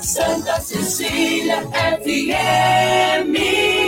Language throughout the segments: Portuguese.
Santa Cecília FM.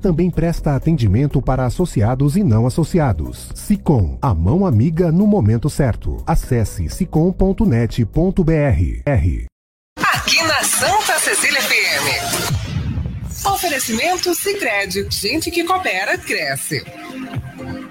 também presta atendimento para associados e não associados. SICOM, a mão amiga no momento certo. Acesse sicom.net.br. R. Aqui na Santa Cecília FM. Oferecimento Sicredi, gente que coopera cresce.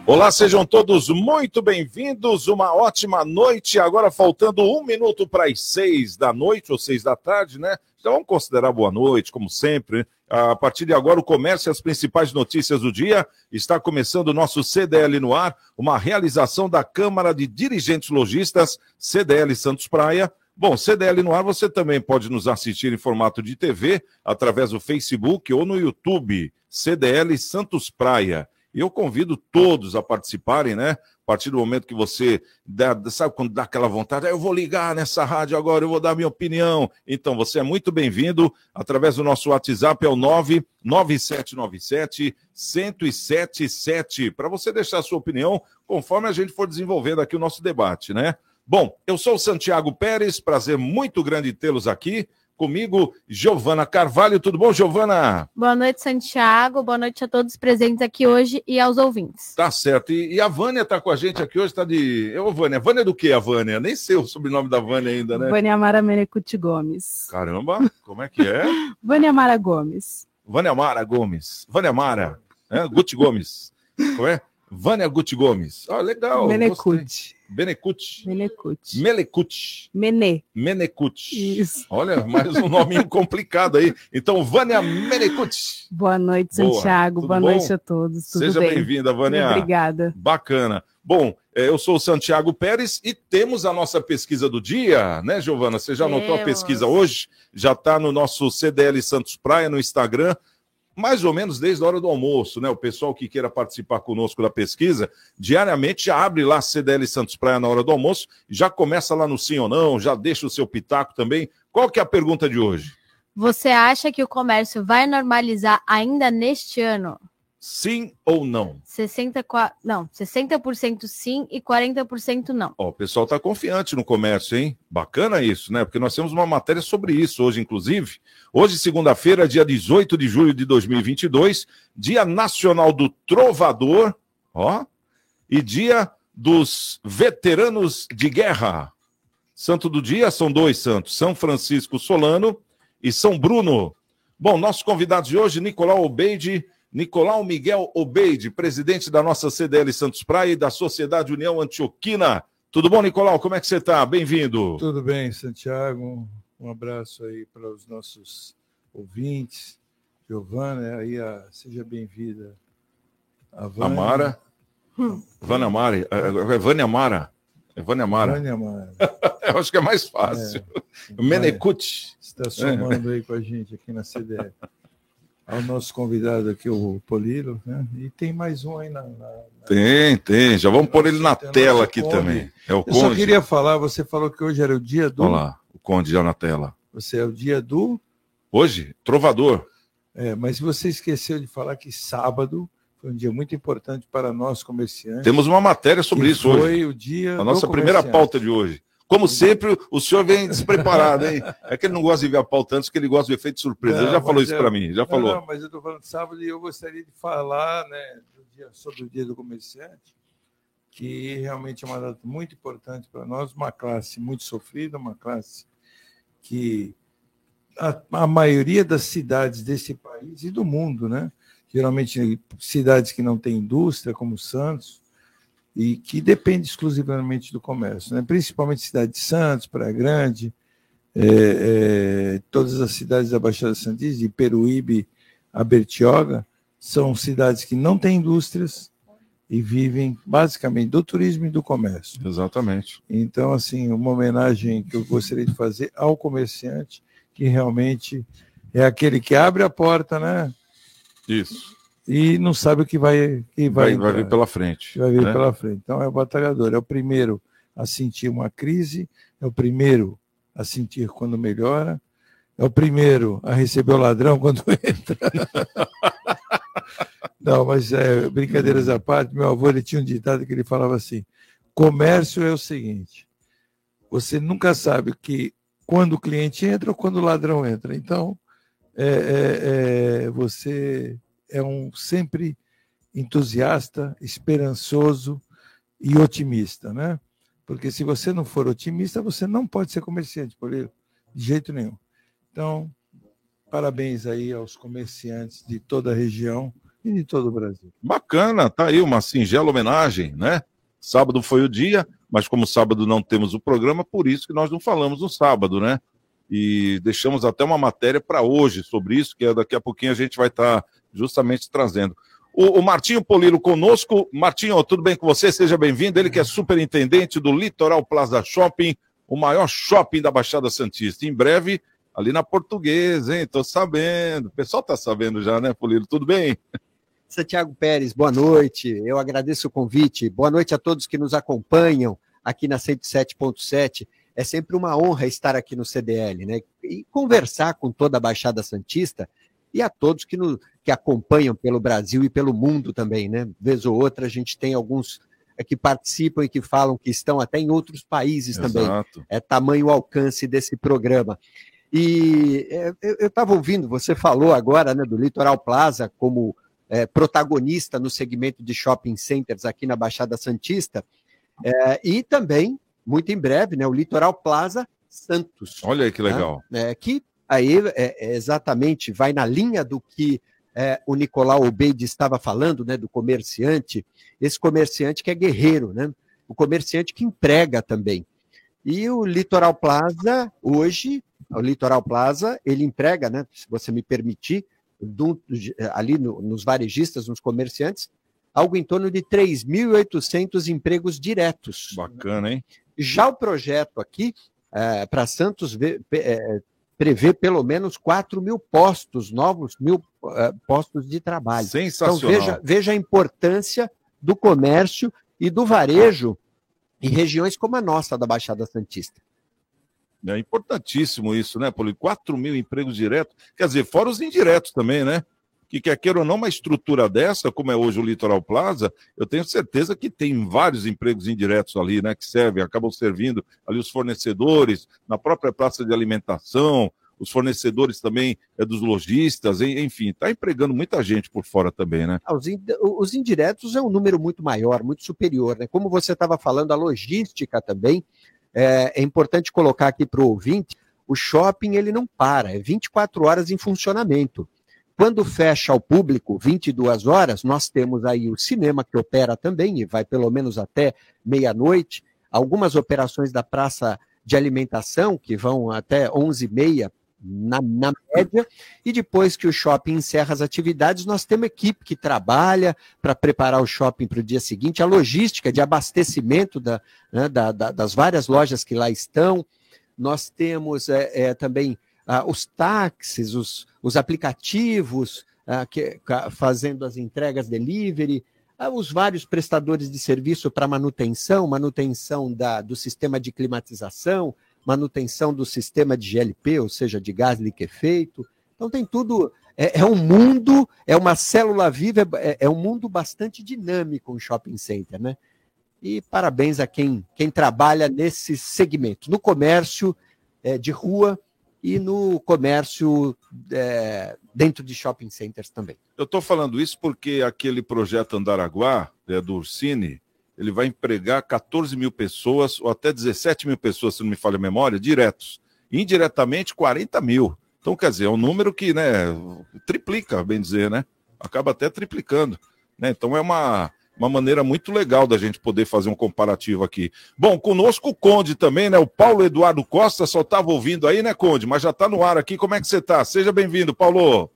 Olá, sejam todos muito bem-vindos. Uma ótima noite. Agora faltando um minuto para as seis da noite ou seis da tarde, né? Então vamos considerar boa noite, como sempre. Né? A partir de agora, o comércio e as principais notícias do dia. Está começando o nosso CDL no ar, uma realização da Câmara de Dirigentes Logistas, CDL Santos Praia. Bom, CDL no ar, você também pode nos assistir em formato de TV, através do Facebook ou no YouTube, CDL Santos Praia. Eu convido todos a participarem, né? A partir do momento que você dá, sabe quando dá aquela vontade, ah, eu vou ligar nessa rádio agora, eu vou dar minha opinião. Então, você é muito bem-vindo através do nosso WhatsApp, é o 99797 1077, para você deixar a sua opinião conforme a gente for desenvolvendo aqui o nosso debate, né? Bom, eu sou o Santiago Pérez, prazer muito grande tê-los aqui. Comigo, Giovana Carvalho. Tudo bom, Giovana? Boa noite, Santiago. Boa noite a todos presentes aqui hoje e aos ouvintes. Tá certo. E, e a Vânia tá com a gente aqui hoje, tá de. Ô, Vânia. Vânia do que, a Vânia? Nem sei o sobrenome da Vânia ainda, né? Vânia Mara Menecuti Gomes. Caramba, como é que é? Vânia Mara Gomes. Vânia Mara Gomes. Vânia Mara. É? Guti Gomes. Como é? Vânia Guti Gomes. Ah, legal. Menecuti. Benecut. Menecuti. Melecut. Menê. Menecut. Isso. Olha, mais um nome complicado aí. Então, Vânia Menecut. Boa noite, Boa. Santiago. Boa bom? noite a todos. Tudo Seja bem? bem-vinda, Vânia. Obrigada. Bacana. Bom, eh, eu sou o Santiago Pérez e temos a nossa pesquisa do dia, né, Giovana? Você já anotou a pesquisa hoje? Já está no nosso CDL Santos Praia no Instagram, mais ou menos desde a hora do almoço, né? O pessoal que queira participar conosco da pesquisa, diariamente já abre lá CDL Santos Praia na hora do almoço, já começa lá no sim ou não, já deixa o seu pitaco também. Qual que é a pergunta de hoje? Você acha que o comércio vai normalizar ainda neste ano? Sim ou não? 60, qua- não, 60% sim e 40% não. Ó, o pessoal está confiante no comércio, hein? Bacana isso, né? Porque nós temos uma matéria sobre isso hoje, inclusive. Hoje, segunda-feira, dia 18 de julho de 2022, Dia Nacional do Trovador, ó, e Dia dos Veteranos de Guerra. Santo do dia são dois santos, São Francisco Solano e São Bruno. Bom, nossos convidados de hoje, Nicolau Obeide, Nicolau Miguel Obeide, presidente da nossa CDL Santos Praia e da Sociedade União Antioquina. Tudo bom, Nicolau? Como é que você está? Bem-vindo. Tudo bem, Santiago. Um abraço aí para os nossos ouvintes. Giovana, aí a- seja bem-vinda. A Vânia. Amara. Vânia Mara. É, é Vânia Mara. É Vânia Mara. Vânia Mara. Eu acho que é mais fácil. Menecute. Está somando aí com a gente aqui na CDL. Ao nosso convidado aqui, o Polilo, né? E tem mais um aí na. na- na- Tem, tem. Já vamos pôr ele na tela aqui Conde. também. É o Eu só Conde. queria falar, você falou que hoje era o dia do. Olha lá, o Conde já na tela. Você é o dia do. Hoje, Trovador. É, mas você esqueceu de falar que sábado foi um dia muito importante para nós comerciantes. Temos uma matéria sobre isso hoje. Foi o dia. A nossa primeira pauta de hoje. Como sempre, o senhor vem despreparado, hein? É que ele não gosta de ver a pauta antes, que ele gosta do efeito de surpresa. ele Não, já falou isso para mim, já Não, falou. Não, mas eu estou falando de sábado e eu gostaria de falar né, dia- sobre o dia do comerciante, que realmente é uma data muito importante para nós, uma classe muito sofrida, uma classe que a, a maioria das cidades desse país e do mundo, né? Geralmente cidades que não têm indústria, como Santos, e que depende exclusivamente do comércio, né? principalmente cidade de Santos, Praia Grande, é, é, todas as cidades da Baixada Santista, de Peruíbe a Bertioga, são cidades que não têm indústrias e vivem basicamente do turismo e do comércio. Exatamente. Então, assim, uma homenagem que eu gostaria de fazer ao comerciante, que realmente é aquele que abre a porta, né? Isso. E não sabe o que vai, que vai, Vai, vai vir pela frente. vai vir né? pela frente. Então, é o batalhador, é o primeiro a sentir uma crise, é o primeiro a sentir quando melhora, é o primeiro a receber o ladrão quando entra. Não, mas é, brincadeiras à parte, meu avô ele tinha um ditado que ele falava assim: comércio é o seguinte, você nunca sabe que quando o cliente entra ou quando o ladrão entra. Então, é, é, é, você é um sempre entusiasta, esperançoso e otimista, né? Porque se você não for otimista, você não pode ser comerciante, Polilo, de jeito nenhum. Então, parabéns aí aos comerciantes de toda a região e de todo o Brasil. Bacana, tá aí uma singela homenagem, né? Sábado foi o dia, mas como sábado não temos o programa, por isso que nós não falamos no sábado, né? E deixamos até uma matéria para hoje sobre isso, que é daqui a pouquinho a gente vai estar justamente trazendo. O, o Martinho Polilo conosco. Martinho, tudo bem com você? Seja bem-vindo. Ele que é superintendente do Litoral Plaza Shopping, o maior shopping da Baixada Santista. Em breve, ali na Portuguesa, hein? Tô sabendo. O pessoal tá sabendo já, né, Polilo? Tudo bem? Santiago Pérez, boa noite. Eu agradeço o convite. Boa noite a todos que nos acompanham aqui na 107.7. É sempre uma honra estar aqui no CDL, né? E conversar com toda a Baixada Santista e a todos que, no, que acompanham pelo Brasil e pelo mundo também, né? Vez ou outra a gente tem alguns eh, que participam e que falam que estão até em outros países também. Exato. É tamanho o alcance desse programa. E eh, eu estava ouvindo, você falou agora né, do Litoral Plaza como eh, protagonista no segmento de shopping centers aqui na Baixada Santista, eh, e também, muito em breve, né, o Litoral Plaza Santos. Olha aí que legal. né, que aí é, é exatamente vai na linha do que é, o Nicolau Obeide estava falando, né, do comerciante, esse comerciante que é guerreiro, né, o comerciante que emprega também. E o Litoral Plaza, hoje, o Litoral Plaza, ele emprega, né, se você me permitir, do- ali no- nos varejistas, nos comerciantes, algo em torno de 3.800 empregos diretos. Bacana, hein? Já o projeto aqui, para Santos, é, prevê pelo menos 4 mil postos, novos mil eh, postos de trabalho. Então Sensacional. veja, veja a importância do comércio e do varejo em regiões como a nossa, da Baixada Santista. É importantíssimo isso, né, Paulo? 4 mil empregos diretos. Quer dizer, fora os indiretos também, né? Que quer queira ou não, uma estrutura dessa, como é hoje o Litoral Plaza, eu tenho certeza que tem vários empregos indiretos ali, né? Que servem, acabam servindo ali os fornecedores, na própria praça de alimentação, os fornecedores também é, dos lojistas, en- enfim, está empregando muita gente por fora também, né? Ah, Os, in- os indiretos é um número muito maior, muito superior. Né? Como você estava falando, a logística também, é, é importante colocar aqui para o ouvinte, o shopping ele não para, é 24 horas em funcionamento. Quando fecha ao público, 22 horas, nós temos aí o cinema que opera também, e vai pelo menos até meia-noite, algumas operações da praça de alimentação, que vão até 11h30, na, na média, e depois que o shopping encerra as atividades, nós temos equipe que trabalha para preparar o shopping para o dia seguinte, a logística de abastecimento da, né, da- da- das várias lojas que lá estão. Nós temos é, é, também ah, os táxis, os, os aplicativos, ah, que- fazendo as entregas delivery, ah, os vários prestadores de serviço para manutenção, manutenção da, do sistema de climatização, manutenção do sistema de GLP, ou seja, de gás liquefeito. Então tem tudo. É, é um mundo, é uma célula viva, é, é um mundo bastante dinâmico um shopping center, né? E parabéns a quem, quem trabalha nesse segmento, no comércio eh, de rua e no comércio eh, dentro de shopping centers também. Eu estou falando isso porque aquele projeto Andaraguá, né, do Ursini, ele vai empregar 14 mil pessoas, ou até 17 mil pessoas, se não me falha a memória, diretos. Indiretamente, 40 mil. Então, quer dizer, é um número que né, triplica, bem dizer, né? Acaba até triplicando. Né? Então, é uma, uma maneira muito legal da gente poder fazer um comparativo aqui. Bom, conosco o Conde também, né? O Paulo Eduardo Costa só estava ouvindo aí, né, Conde? Mas já está no ar aqui. Como é que você está? Seja bem-vindo, Paulo.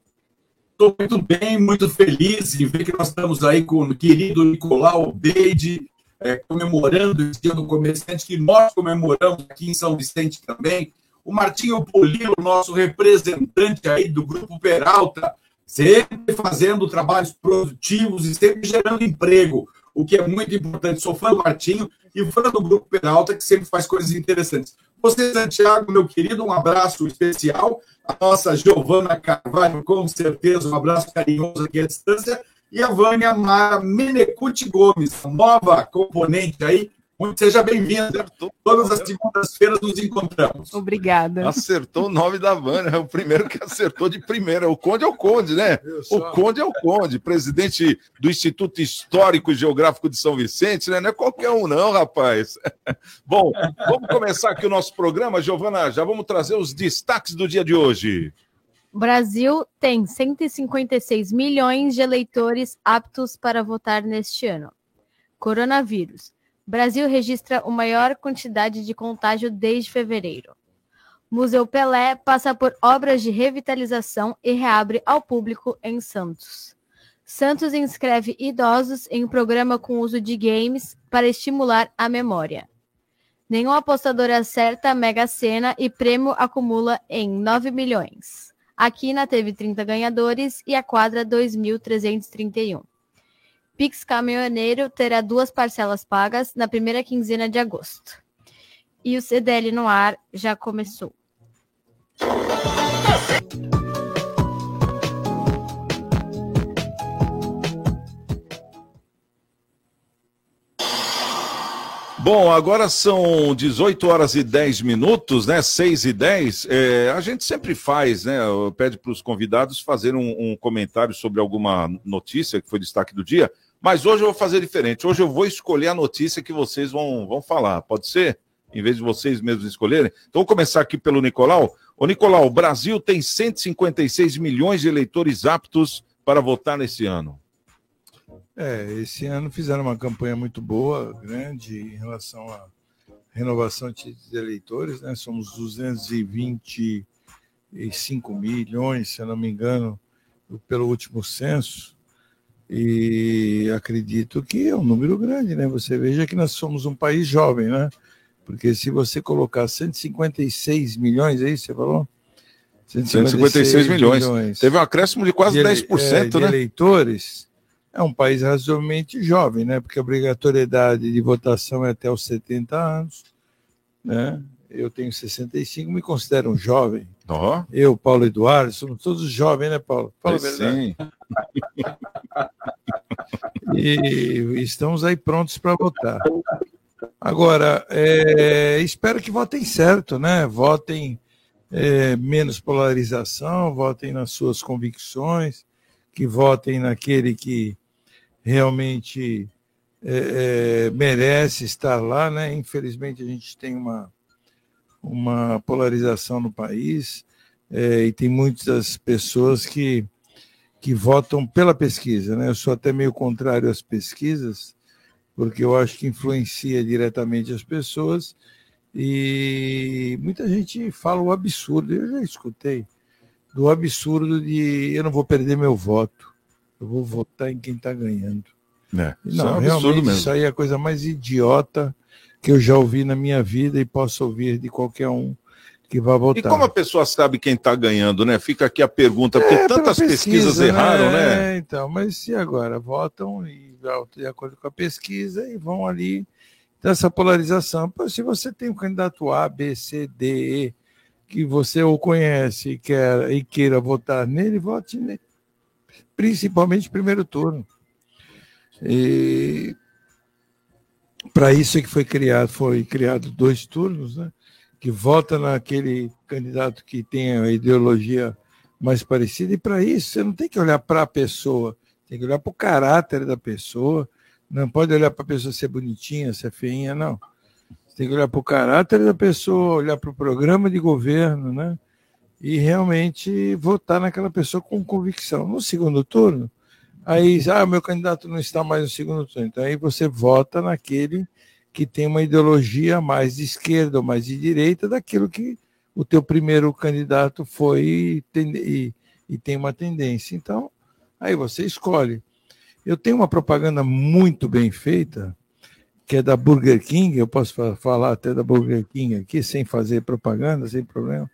Estou muito bem, muito feliz em ver que nós estamos aí com o querido Nicolau Beide, é, comemorando esse dia do comerciante, que nós comemoramos aqui em São Vicente também. O Martinho Polilo, nosso representante aí do Grupo Peralta, sempre fazendo trabalhos produtivos e sempre gerando emprego, o que é muito importante. Sou fã do Martinho e fã do Grupo Peralta, que sempre faz coisas interessantes. Você, Santiago, meu querido, um abraço especial. A nossa Giovana Carvalho, com certeza, um abraço carinhoso aqui à distância. E a Vânia Mara Menecuti Gomes, nova componente aí. Muito seja bem-vinda. Todas as segundas-feiras nos encontramos. Obrigada. Acertou o nome da Vânia, é o primeiro que acertou de primeira. O Conde é o Conde, né? O Conde é o Conde, presidente do Instituto Histórico e Geográfico de São Vicente, né? Não é qualquer um, não, rapaz. Bom, vamos começar aqui o nosso programa, Giovana. Já vamos trazer os destaques do dia de hoje. O Brasil tem 156 milhões de eleitores aptos para votar neste ano. Coronavírus. Brasil registra a maior quantidade de contágio desde fevereiro. Museu Pelé passa por obras de revitalização e reabre ao público em Santos. Santos inscreve idosos em um programa com uso de games para estimular a memória. Nenhum apostador acerta a Mega Sena e prêmio acumula em 9 milhões. A Quina teve 30 ganhadores e a quadra 2.331. Pix Caminhoneiro terá duas parcelas pagas na primeira quinzena de agosto. E o CDL no ar já começou. Bom, agora são 18 horas e 10 minutos, né? 6 e 10. É, a gente sempre faz, né? Pede para os convidados fazerem um, um comentário sobre alguma notícia que foi destaque do dia. Mas hoje eu vou fazer diferente. Hoje eu vou escolher a notícia que vocês vão, vão falar. Pode ser? Em vez de vocês mesmos escolherem. Então vou começar aqui pelo Nicolau. Ô, Nicolau, o Brasil tem 156 milhões de eleitores aptos para votar nesse ano. É, esse ano fizeram uma campanha muito boa, grande, em relação à renovação de eleitores, né? Somos 225 milhões, se eu não me engano, pelo último censo. E acredito que é um número grande, né? Você veja que nós somos um país jovem, né? Porque se você colocar 156 milhões, é isso que você falou? 156 milhões. Teve um acréscimo de quase de, 10%, é, de né? eleitores. É um país razoavelmente jovem, né? Porque a obrigatoriedade de votação é até os 70 anos, né? Eu tenho 65, me considero um jovem. Oh. Eu, Paulo Eduardo, somos todos jovens, né, Paulo? A Sim. E estamos aí prontos para votar. Agora, é, espero que votem certo, né? Votem é, menos polarização, votem nas suas convicções, que votem naquele que realmente é, merece estar lá, né? Infelizmente a gente tem uma, uma polarização no país e tem muitas pessoas que que votam pela pesquisa, né? Eu sou até meio contrário às pesquisas, porque eu acho que influencia diretamente as pessoas e muita gente fala o absurdo, eu já escutei, do absurdo de eu não vou perder meu voto, eu vou votar em quem está ganhando. É, isso não, é um realmente absurdo mesmo. isso aí é a coisa mais idiota que eu já ouvi na minha vida e posso ouvir de qualquer um que vai votar. E como a pessoa sabe quem está ganhando, né? Fica aqui a pergunta, porque É, tantas pesquisa, pesquisas erraram, né? É, então, mas e agora? Votam e de acordo com a pesquisa e vão ali dessa polarização. Pô, se você tem um candidato A, B, C, D, E, que você o conhece e, quer, e queira votar nele, vote nele. Principalmente primeiro turno. E para isso é que foi criado, foi criado dois turnos, né? Que vota naquele candidato que tem a ideologia mais parecida, e para isso você não tem que olhar para a pessoa, tem que olhar para o caráter da pessoa, não pode olhar para a pessoa ser bonitinha, ser feinha, não. Você tem que olhar para o caráter da pessoa, olhar para o programa de governo, né? E realmente votar naquela pessoa com convicção. No segundo turno, aí, ah, meu candidato não está mais no segundo turno. Então aí você vota naquele que tem uma ideologia mais de esquerda ou mais de direita daquilo que o teu primeiro candidato foi e, e tem uma tendência. Então, aí você escolhe. Eu tenho uma propaganda muito bem feita, que é da Burger King, eu posso falar até da Burger King aqui, sem fazer propaganda, sem problema,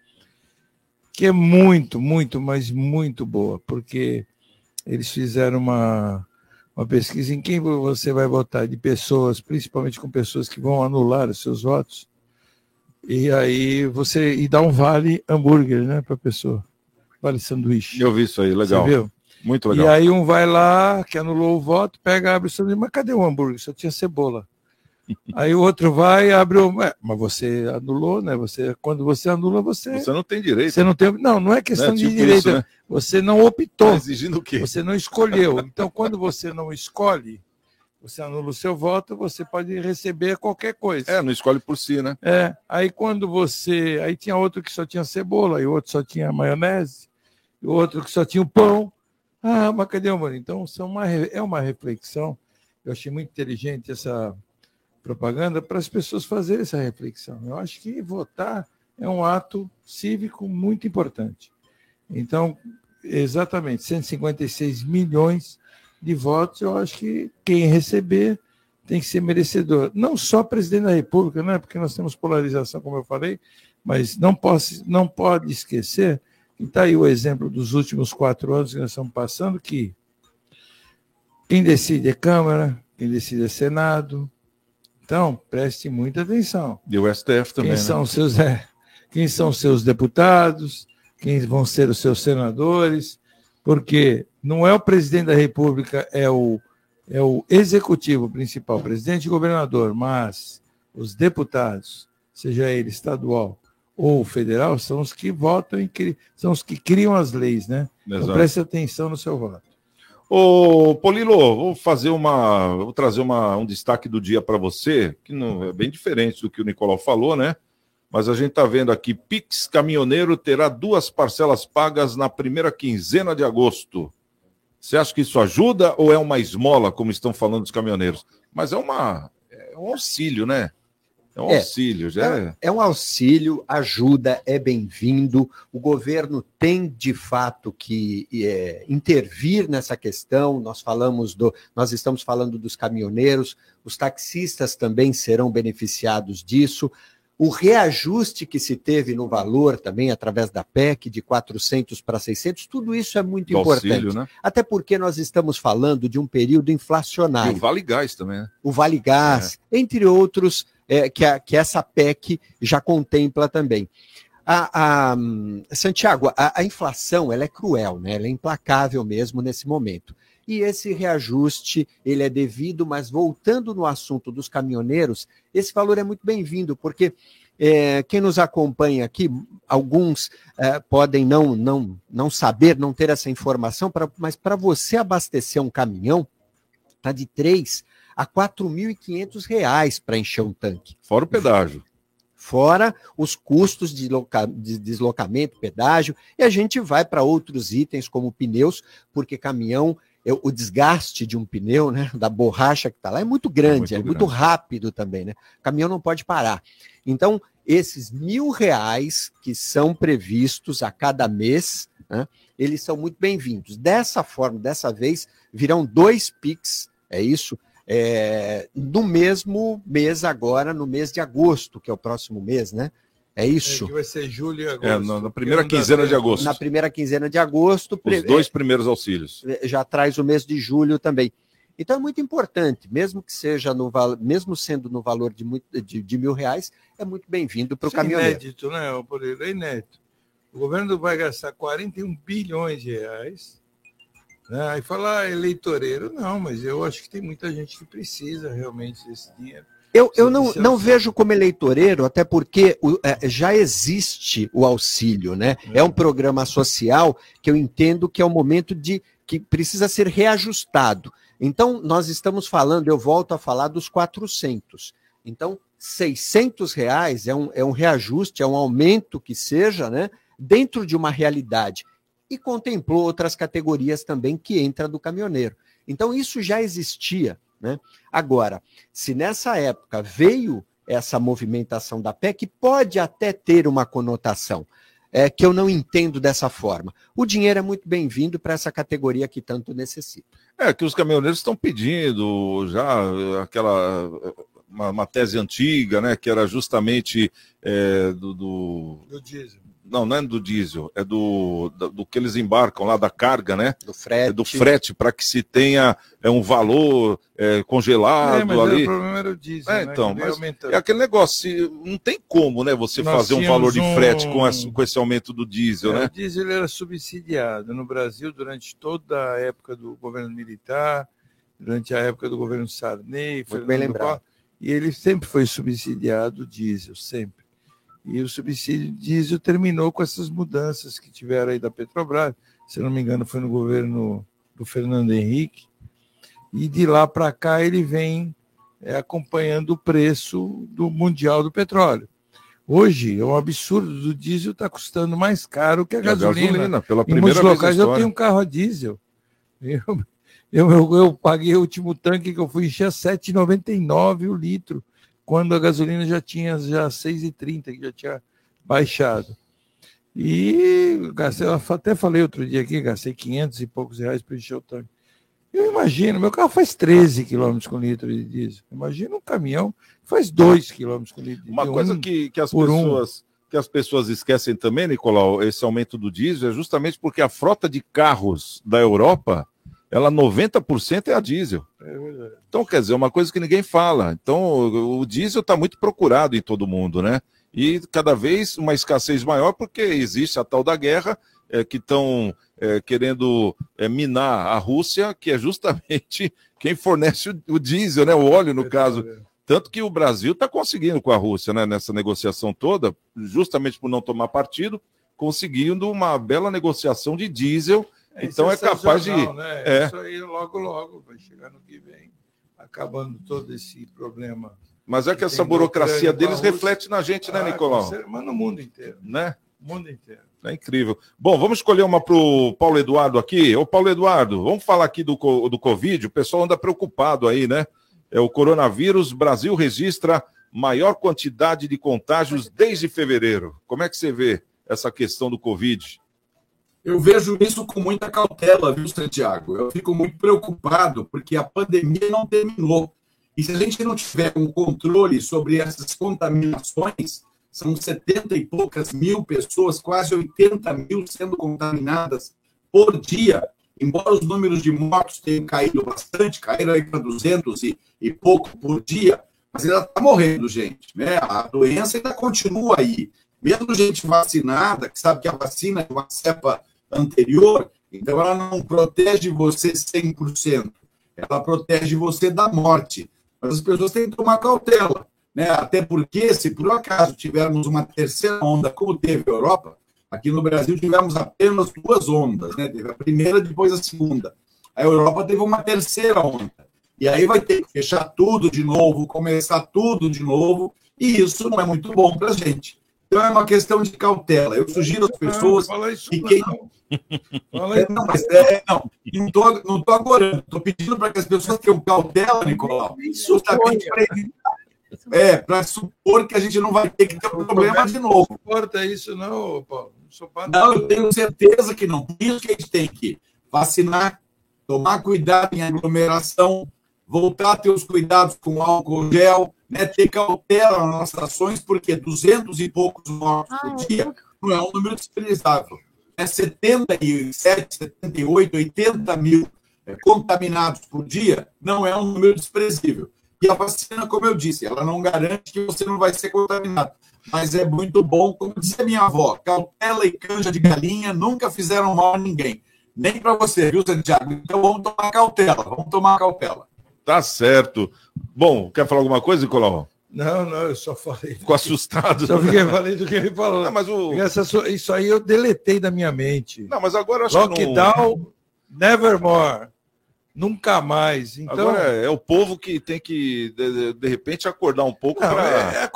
que é muito, muito, mas muito boa, porque eles fizeram uma, uma pesquisa em quem você vai votar, de pessoas, principalmente com pessoas que vão anular os seus votos, e aí você e dá um vale hambúrguer, né, para a pessoa, vale sanduíche. Eu vi isso aí, legal. Você viu? Muito legal. E aí um vai lá, que anulou o voto, pega, abre o sanduíche, mas cadê o hambúrguer? Só tinha cebola. Aí o outro vai, abre o. É, mas você anulou, né? Você, quando você anula, você. Você não tem direito. Você não tem. Não, não é questão Né? de Tipo direito. isso, né? Você não optou. Tá exigindo o quê? Você não escolheu. Então, quando você não escolhe, você anula o seu voto, você pode receber qualquer coisa. É, não escolhe por si, né? É. Aí quando você. Aí tinha outro que só tinha cebola, e outro só tinha maionese, e outro que só tinha o pão. Ah, mas cadê o mano? Então, são uma, é uma reflexão. Eu achei muito inteligente essa propaganda para as pessoas fazerem essa reflexão. Eu acho que votar é um ato cívico muito importante. Então, exatamente, 156 milhões de votos, eu acho que quem receber tem que ser merecedor. Não só presidente da República, né? porque nós temos polarização, como eu falei, mas não, posso, não pode esquecer, e está aí o exemplo dos últimos quatro anos que nós estamos passando, que quem decide é Câmara, quem decide é Senado. Então, preste muita atenção. E o STF também. Quem né? são os seus, é, quem são seus deputados, quem vão ser os seus senadores, porque não é o presidente da República, é o, é o executivo principal, presidente e governador, mas os deputados, seja ele estadual ou federal, são os que votam e são os que criam as leis, né? Então preste atenção no seu voto. Ô, Polilo, vou fazer uma. Vou trazer uma, um destaque do dia para você, que não é bem diferente do que o Nicolau falou, né? Mas a gente está vendo aqui: Pix Caminhoneiro terá duas parcelas pagas na primeira quinzena de agosto. Você acha que isso ajuda ou é uma esmola, como estão falando os caminhoneiros? Mas é uma é um auxílio, né? É um É. auxílio, já é. É, é um auxílio, ajuda, é bem-vindo. O governo tem de fato que é, intervir nessa questão. Nós falamos do, nós estamos falando dos caminhoneiros, os taxistas também serão beneficiados disso. O reajuste que se teve no valor também através da PEC de 400 para 600, tudo isso é muito Do importante. auxílio, né? Até porque nós estamos falando de um período E inflacionário o Vale Gás também, né? o Vale Gás, entre outros, é, que, a- que essa PEC já contempla também. A, a, hum, Santiago, a, a inflação ela é cruel, né? ela é implacável mesmo nesse momento. E esse reajuste ele é devido, mas voltando no assunto dos caminhoneiros, esse valor é muito bem-vindo, porque é, quem nos acompanha aqui, alguns é, podem não, não, não saber, não ter essa informação, pra, mas para você abastecer um caminhão, está de 3 a 4.500 reais para encher um tanque. Fora o pedágio. Fora os custos de, loca- de deslocamento, pedágio, e a gente vai para outros itens como pneus, porque caminhão, é, o desgaste de um pneu, né, da borracha que está lá, é muito grande, é muito muito, grande. rápido também, né? O caminhão não pode parar. Então, esses mil reais que são previstos a cada mês, né, eles são muito bem-vindos. Dessa forma, dessa vez, virão dois PIX, é isso? É, no mesmo mês agora, no mês de agosto, que é o próximo mês, né? É isso? É, que vai ser julho e agosto. É, na, na primeira quinzena de agosto. Na primeira quinzena de agosto, Os pre- dois primeiros auxílios. é, já traz o mês de julho também. Então é muito importante, mesmo que seja no mesmo sendo no valor de, muito- de- de mil reais, é muito bem-vindo para o Isso é caminhoneiro. inédito, né, ô Poreira? É inédito. O governo vai gastar 41 bilhões de reais. Né? Aí falar ah, eleitoreiro, não, mas eu acho que tem muita gente que precisa realmente desse dinheiro. Eu, eu não, é não vejo como eleitoreiro, até porque o- é, já existe o auxílio, né? É um programa social que eu entendo que é o momento de que precisa ser reajustado. Então, nós estamos falando, eu volto a falar dos 400. Então, 600 reais é um, é um reajuste, é um aumento que seja, né? Dentro de uma realidade. E contemplou outras categorias também que entra do caminhoneiro. Então, isso já existia, né? Agora, se nessa época veio essa movimentação da PEC, pode até ter uma conotação é, que eu não entendo dessa forma. O dinheiro é muito bem-vindo para essa categoria que tanto necessita. É, que os caminhoneiros estão pedindo já aquela uma, uma tese antiga, né? Que era justamente eh, do, do- Do diesel. Não, não é do diesel, é do, do, do que eles embarcam lá da carga, né? Do frete. É do frete, para que se tenha é, um valor eh, congelado É, mas era- ali. o problema era o diesel. É, né, então, é aquele negócio, se- não tem como, né, você Nós fazer um valor de frete um- com esse, com esse aumento do diesel, É, né? O diesel era subsidiado no Brasil durante toda a época do governo militar, durante a época do governo Sarney, bem Fernando lembrado. E ele sempre foi subsidiado o diesel, sempre. E o subsídio diesel terminou com essas mudanças que tiveram aí da Petrobras, se não me engano foi no governo do Fernando Henrique, e de lá para cá ele vem é, acompanhando o preço do mundial do petróleo. Hoje é um absurdo, o diesel está custando mais caro que a A gasolina. pela Em primeira muitos vez locais eu tenho um carro a diesel. Eu, eu, eu, eu paguei o último tanque que eu fui encher a 7,99 o litro, quando a gasolina já tinha já 6,30, que já tinha baixado. E gastei, até falei outro dia aqui, gastei 500 e poucos reais para encher o tanque. Eu imagino, meu carro faz 13 quilômetros com litro de diesel. Imagina um caminhão que faz 2 quilômetros com litro de Uma diesel. coisa Um que, que as por um. pessoas que as pessoas esquecem também, Nicolau, esse aumento do diesel é justamente porque a frota de carros da Europa, ela 90% é a diesel. É. Então, quer dizer, é uma coisa que ninguém fala. Então, o diesel está muito procurado em todo mundo, né? E cada vez uma escassez maior, porque existe a tal da guerra, é, que estão querendo é, minar a Rússia, que é justamente quem fornece o, o diesel, né? O óleo, no caso. Tanto que o Brasil está conseguindo com a Rússia, né, nessa negociação toda, justamente por não tomar partido, conseguindo uma bela negociação de diesel. É, então é é capaz de. né? É. Isso aí logo, logo vai chegar no que vem, acabando todo esse problema. Mas é que que essa burocracia deles reflete na gente, né, Ah, Nicolau? certeza, Mas no mundo inteiro. Né? O mundo inteiro. É incrível. Bom, vamos escolher uma para o Paulo Eduardo aqui. Ô, Paulo Eduardo, vamos falar aqui do, do Covid. O pessoal anda preocupado aí, né? É o coronavírus. Brasil registra maior quantidade de contágios desde fevereiro. Como é que você vê essa questão do Covid? Eu vejo isso com muita cautela, viu, Santiago? Eu fico muito preocupado porque a pandemia não terminou. E se a gente não tiver um controle sobre essas contaminações, são 70 e poucas mil pessoas, quase 80 mil sendo contaminadas por dia. Embora os números de mortos tenham caído bastante, caíram aí para 200 e, e pouco por dia, mas ainda está morrendo gente. Né? A doença ainda continua aí. Mesmo gente vacinada, que sabe que a vacina é uma cepa anterior, então ela não protege você 100%. Ela protege você da morte. Mas as pessoas têm que tomar cautela. Né? Até porque, se por acaso tivermos uma terceira onda, como teve a Europa, aqui no Brasil tivemos apenas duas ondas. Né? Teve a primeira, depois a segunda. A Europa teve uma terceira onda. E aí vai ter que fechar tudo de novo, começar tudo de novo, e isso não é muito bom para a gente. Então é uma questão de cautela. Eu sugiro às pessoas Não, fala isso que quem. não. Fala É, isso não, mas é, não, não estou não tô agorando, estou pedindo para que as pessoas tenham cautela, Nicolau, justamente para evitar. É, para supor que a gente não vai ter que ter um problema de novo. Não importa isso, não, Paulo. Não. Não, eu tenho certeza que não. Por isso que a gente tem que vacinar, tomar cuidado em aglomeração, voltar a ter os cuidados com álcool gel, né, ter cautela nas nossas ações, porque 200 e poucos mortos Ah, por dia não é um número desprezável. É 77, 78, 80 mil eh, contaminados por dia não é um número desprezível. E a vacina, como eu disse, ela não garante que você não vai ser contaminado. Mas é muito bom, como dizia minha avó, cautela e canja de galinha nunca fizeram mal a ninguém. Nem para você, viu, Santiago? Então vamos tomar cautela, vamos tomar cautela. Tá certo. Bom, quer falar alguma coisa, Nicolau? Não, não, eu só falei. Ficou assustado. Só fiquei falei do que ele falou. Não, mas o... Essa so- isso aí eu deletei da minha mente. Não, mas agora eu acho que não... Lockdown, nevermore. Nunca mais. Então, Agora é, é o povo que tem que, de, de- repente, acordar um pouco para é- é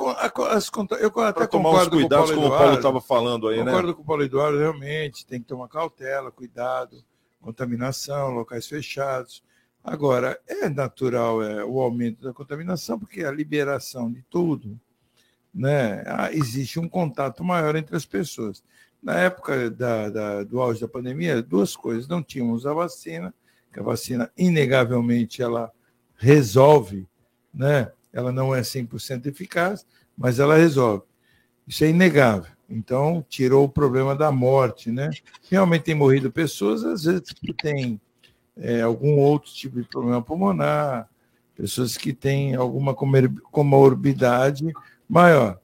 eu até tomar uns concordo com o cuidados, Paulo como o Paulo estava falando aí, né? Concordo com o Paulo Eduardo, realmente, tem que tomar cautela, cuidado, contaminação, locais fechados. Agora, é natural é, o aumento da contaminação, porque a liberação de tudo, né, existe um contato maior entre as pessoas. Na época da, da- do auge da pandemia, duas coisas. Não tínhamos a vacina, que a vacina, inegavelmente, ela resolve, né? ela não é 100% eficaz, mas ela resolve. Isso é inegável. Então, tirou o problema da morte, né? Realmente tem morrido pessoas, às vezes que têm é, algum outro tipo de problema pulmonar, pessoas que têm alguma comorbidade maior.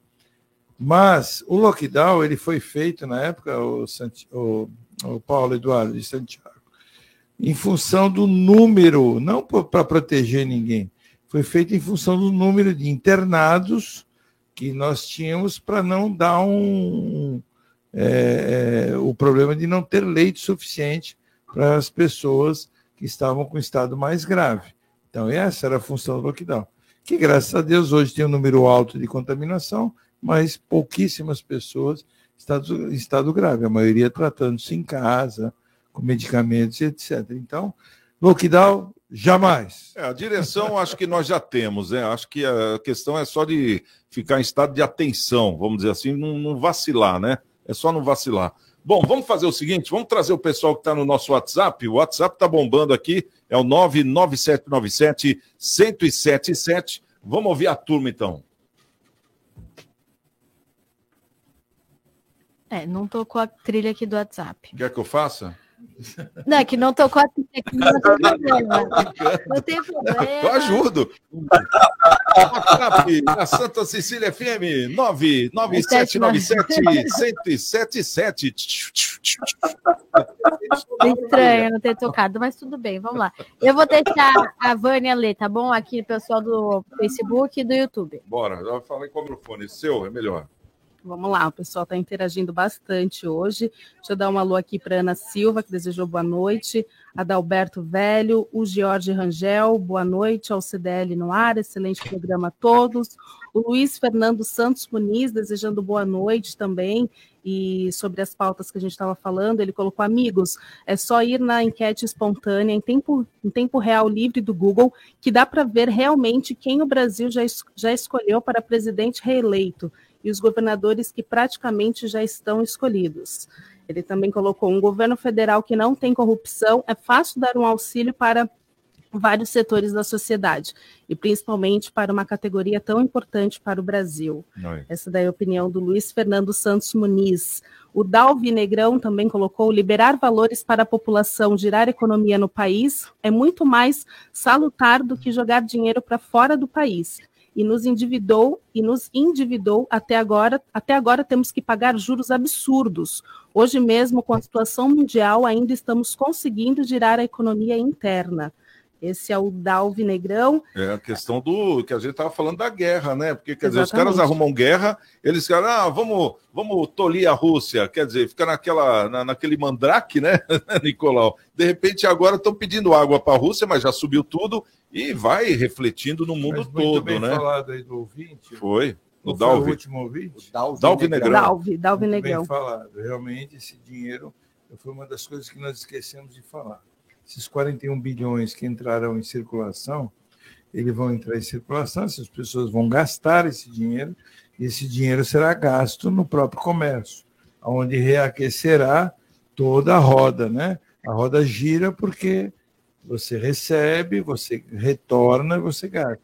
Mas o lockdown ele foi feito na época, o, o- o Paulo Eduardo de Santiago, em função do número, não para proteger ninguém, foi feito em função do número de internados que nós tínhamos para não dar um, é, é, o problema de não ter leite suficiente para as pessoas que estavam com estado mais grave. Então, essa era a função do lockdown. Que, graças a Deus, hoje tem um número alto de contaminação, mas pouquíssimas pessoas estado, estado grave, a maioria tratando-se em casa, com medicamentos, etc. Então, lockdown, jamais. É, a direção acho que nós já temos, né? Acho que a questão é só de ficar em estado de atenção, vamos dizer assim, não, não vacilar, né? É só não vacilar. Bom, vamos fazer o seguinte, vamos trazer o pessoal que está no nosso WhatsApp. O WhatsApp está bombando aqui, é o 99797 1077. Vamos ouvir a turma então. É, não tocou a trilha aqui do WhatsApp. Quer que eu faça? Não, é que não tocou a trilha aqui, não tem problema. Não tem problema. Eu ajudo. Da Santa Cecília FM 99797 Estranho não ter tocado, mas tudo bem, vamos lá. Eu vou deixar a Vânia ler, tá bom? Aqui, pessoal do Facebook e do YouTube. Bora, já falei com o microfone. Seu é melhor. Vamos lá, o pessoal está interagindo bastante hoje. Deixa eu dar um alô aqui para Ana Silva, que desejou boa noite, Adalberto Velho, o Jorge Rangel, boa noite ao CDL no ar, excelente programa a todos. O Luiz Fernando Santos Muniz, desejando boa noite também, e sobre as pautas que a gente estava falando, ele colocou, amigos, é só ir na enquete espontânea em tempo, em tempo real livre do Google, que dá para ver realmente quem o Brasil já, já escolheu para presidente reeleito e os governadores que praticamente já estão escolhidos. Ele também colocou um governo federal que não tem corrupção, é fácil dar um auxílio para vários setores da sociedade, e principalmente para uma categoria tão importante para o Brasil. Essa daí é a opinião do Luiz Fernando Santos Muniz. O Dalvi Negrão também colocou: liberar valores para a população, girar economia no país é muito mais salutar do que jogar dinheiro para fora do país. E nos endividou e nos endividou até agora. Até agora temos que pagar juros absurdos. Hoje mesmo, com a situação mundial, ainda estamos conseguindo girar a economia interna. Esse é o Dalvi Negrão. É a questão do que a gente estava falando da guerra, né? Porque, quer dizer, os Exatamente. caras arrumam guerra, eles falam, ah, vamos, vamos tolir a Rússia. Quer dizer, fica naquela, na- naquele mandrake, né, Nicolau? De repente, agora estão pedindo água para a Rússia, mas já subiu tudo e vai refletindo no mundo todo, bem né? falado aí do ouvinte. Foi. No foi o Dalvi. último ouvinte? Dalvi Negrão. Dalvi, Dalvi Muito Negrão. Bem falado. Realmente, esse dinheiro foi uma das coisas que nós esquecemos de falar. Esses 41 bilhões que entrarão em circulação, eles vão entrar em circulação, essas pessoas vão gastar esse dinheiro, e esse dinheiro será gasto no próprio comércio, onde reaquecerá toda a roda, né? A roda gira porque você recebe, você retorna e você gasta.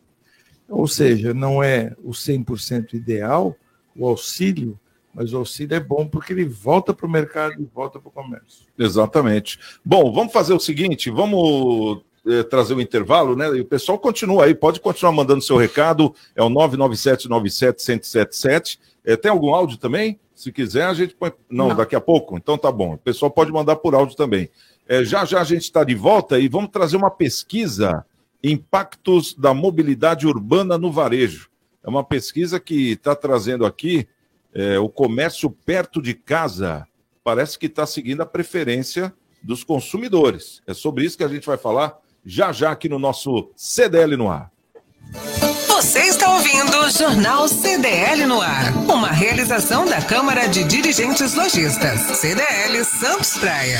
Ou seja, não é o 100% ideal, o auxílio, mas o auxílio é bom porque ele volta para o mercado e volta para o comércio. Exatamente. Bom, vamos fazer o seguinte, vamos eh, trazer o intervalo, né? E o pessoal continua aí, pode continuar mandando seu recado, é o 99797-1077. Eh, tem algum áudio também? Se quiser, a gente põe. Não, Não. daqui a pouco? Então tá bom. O pessoal pode mandar por áudio também. Eh, já já a gente está de volta e vamos trazer uma pesquisa Impactos da Mobilidade Urbana no Varejo. É uma pesquisa que está trazendo aqui eh, o comércio perto de casa. Parece que está seguindo a preferência dos consumidores. É sobre isso que a gente vai falar já já aqui no nosso CDL no ar. Você está ouvindo o Jornal CDL no ar, uma realização da Câmara de Dirigentes Lojistas, CDL Santos Praia.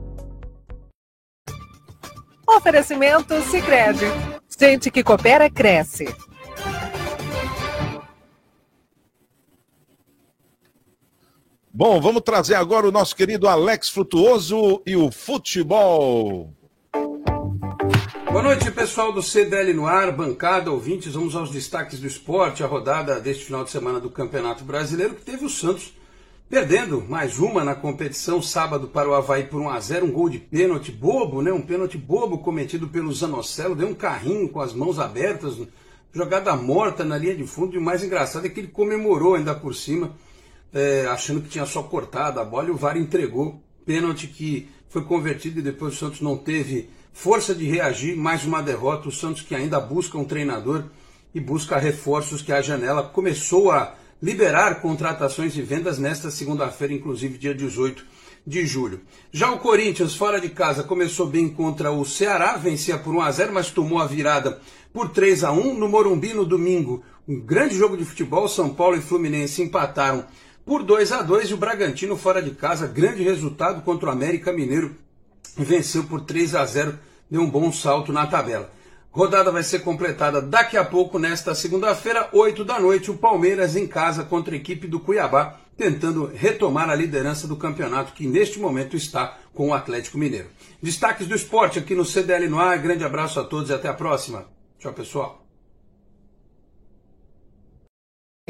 Oferecimento Sicredi. Gente que coopera cresce. Bom, vamos trazer agora o nosso querido Alex Frutuoso e o futebol. Boa noite, pessoal do CDL no ar, bancada, ouvintes. Vamos aos destaques do esporte, a rodada deste final de semana do Campeonato Brasileiro, que teve o Santos perdendo mais uma na competição sábado para o Havaí por 1 a 0 um gol de pênalti bobo, né? Um pênalti bobo cometido pelo Zanocelo, deu um carrinho com as mãos abertas, jogada morta na linha de fundo, e o mais engraçado é que ele comemorou ainda por cima, é, achando que tinha só cortado a bola e o VAR entregou pênalti que foi convertido e depois o Santos não teve força de reagir, mais uma derrota, o Santos que ainda busca um treinador e busca reforços que a janela começou a liberar contratações e vendas nesta segunda-feira, inclusive dia 18 de julho. Já o Corinthians, fora de casa, começou bem contra o Ceará, vencia por 1 a 0, mas tomou a virada por 3 a 1 no Morumbi no domingo. Um grande jogo de futebol, São Paulo e Fluminense empataram por 2 a 2 e o Bragantino fora de casa, grande resultado contra o América Mineiro, venceu por 3 a 0, deu um bom salto na tabela. Rodada vai ser completada daqui a pouco, nesta segunda-feira, 8 da noite, o Palmeiras em casa contra a equipe do Cuiabá, tentando retomar a liderança do campeonato que neste momento está com o Atlético Mineiro. Destaques do esporte aqui no CDL no ar. Grande abraço a todos e até a próxima. Tchau, pessoal.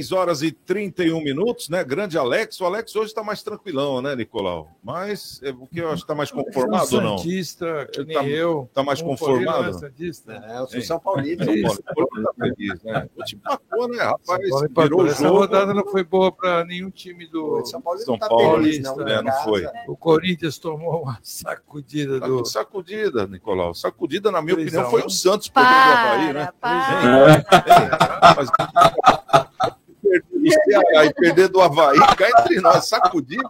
6 horas e 31 minutos, né? Grande Alex. O Alex hoje está mais tranquilão, né, Nicolau? Mas é o que eu acho que está mais conformado ou não? Santista, que nem Tá- eu. tá mais Um conformado? Santista. É, eu sou Hein? São Paulino. São Paulo, São Paulo tá feliz, né? O time empacou, né, rapaz? Virou o Essa jogo. rodada não foi boa para nenhum time do São Paulo São não tá Paulo, feliz, não. é, em não foi. O Corinthians tomou uma sacudida Tá do. Sacudida, Nicolau. Sacudida, na minha opinião, foi o Santos perdendo o Havaí, né? Para, para. Hein? Hein? Mas- do Ceará e perder do Havaí, cá entre nós, sacudir.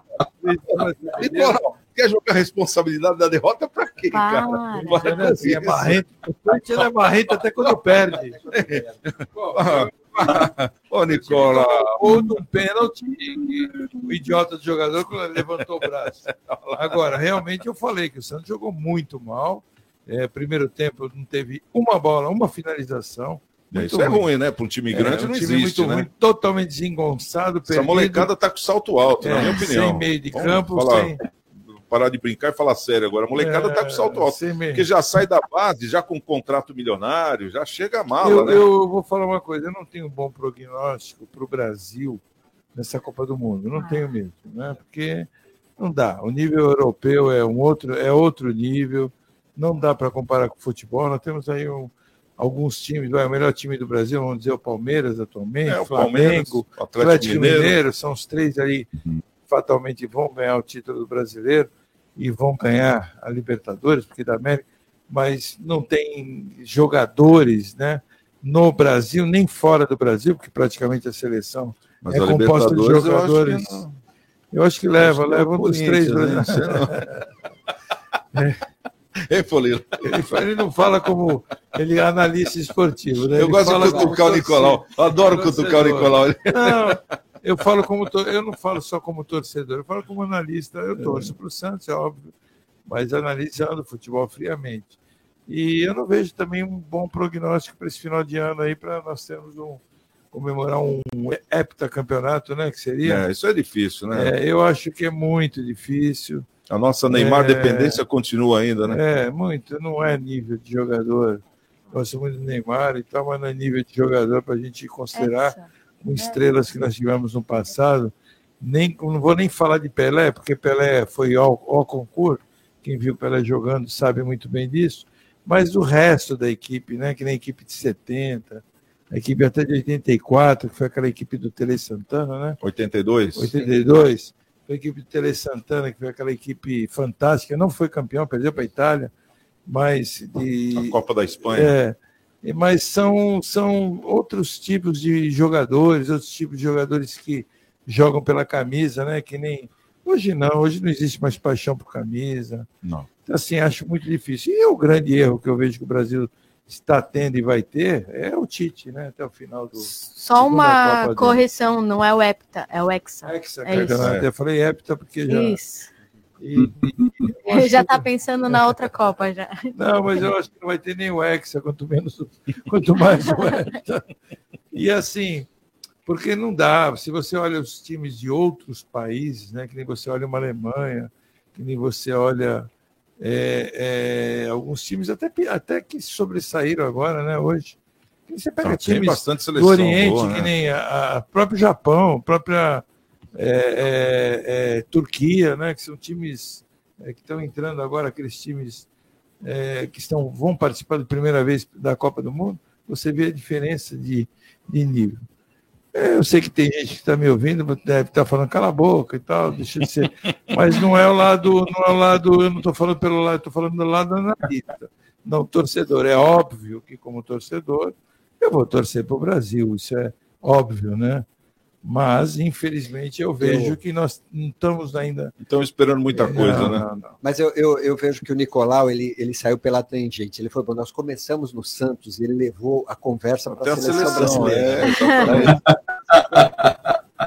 Nicolau, quer jogar a responsabilidade da derrota pra quê, cara? Para com assim, é barrento. O Corinthians é barrento até quando perde. Ô, Nicola. Ou num pênalti, o idiota do jogador levantou o braço. Agora, realmente eu falei que o Santos jogou muito mal. É, primeiro tempo não teve uma bola, uma finalização. É, isso é ruim, né? Para um time grande é, um não time existe, muito né? ruim, totalmente desengonçado, Essa perdido. molecada tá com salto alto, na É, minha opinião. sem meio de Vamos campo, falar- sem- Parar de brincar e falar sério agora. A molecada tá com salto alto. Porque já sai da base, já com um contrato milionário, já chega a mala, eu, né? eu vou falar uma coisa, eu não tenho um bom prognóstico para o Brasil nessa Copa do Mundo, não tenho mesmo, né? Porque não dá. O nível europeu é um outro, é outro nível, não dá para comparar com o futebol. Nós temos aí um- alguns times, vai, o melhor time do Brasil, vamos dizer o Palmeiras atualmente, É, o Flamengo, o Atlético Mineiro. são os três que fatalmente vão ganhar o título do brasileiro e vão ganhar a Libertadores, porque da América, mas não tem jogadores, né? No Brasil, nem fora do Brasil, porque praticamente a seleção Mas é a composta de Libertadores, eu acho que jogadores. Eu acho que leva, Acho que leva é um dos três Corinthians, né? Ei, Folino. Ele, ele não fala como ele é analista esportivo, né? Eu Ele gosto de cutucar o Nicolau. Adoro cutucar o Nicolau. Não, eu falo como eu não falo só como torcedor, eu falo como analista. Eu torço para o Santos, é óbvio, mas analisando o futebol friamente. E eu não vejo também um bom prognóstico para esse final de ano aí, para nós termos um comemorar um heptacampeonato, né? Que seria. É, isso é difícil, né? É, eu acho que é muito difícil. A nossa Neymar É, dependência continua ainda, né? É, muito. Não é nível de jogador. Gosto muito do Neymar e tal, mas não é nível de jogador para a gente considerar com estrelas que nós tivemos no passado. Nem, não vou nem falar de Pelé, porque Pelé foi ao, ao concurso. Quem viu Pelé jogando sabe muito bem disso. Mas o resto da equipe, né? Que nem a equipe de 70, a equipe até de 84, que foi aquela equipe do Tele Santana, né? 82. 82. A equipe do Tele Santana, que foi aquela equipe fantástica. Não foi campeão, perdeu para a Itália, mas de. A Copa da Espanha. É, mas são, são outros tipos de jogadores, outros tipos de jogadores que jogam pela camisa, né? Que nem. Hoje não, hoje não existe mais paixão por camisa. Não. Então, assim, acho muito difícil. E o grande erro que eu vejo que o Brasil está tendo e vai ter é o Tite, né? Até o final do. Só uma correção, não é o Hepta, é o Hexa. Hexa, é isso. Eu até falei hepta porque já. Isso. E- Ele já está pensando na outra Copa já. Não, mas eu acho que não vai ter nem o Hexa, quanto menos, quanto mais o Hepta. E assim, porque não dá. Se você olha os times de outros países, né, que nem você olha uma Alemanha, que nem você olha é, é, alguns times até, até que sobressaíram agora, né, hoje. Você pega tem times bastante seleção do Oriente, boa, né? que nem a, a próprio Japão, a própria é, é, é, Turquia, né, que são times é, que estão entrando agora, aqueles times é, que estão, vão participar da primeira vez da Copa do Mundo, você vê a diferença de, de nível. É, eu sei que tem gente que está me ouvindo, deve estar falando cala a boca e tal, deixa de ser. Mas não é o lado, não é o lado, eu não estou falando pelo lado, estou falando do lado analista, não torcedor. É óbvio que, como torcedor, eu vou torcer para o Brasil, isso é óbvio, né? Mas, infelizmente, eu vejo que nós não estamos ainda. Estão esperando muita coisa, Não, né? não, não. Mas eu, eu, eu vejo que o Nicolau ele, ele saiu pela tangente. Ele foi, bom, nós começamos no Santos e ele levou a conversa para a a seleção, seleção, brasileira. é.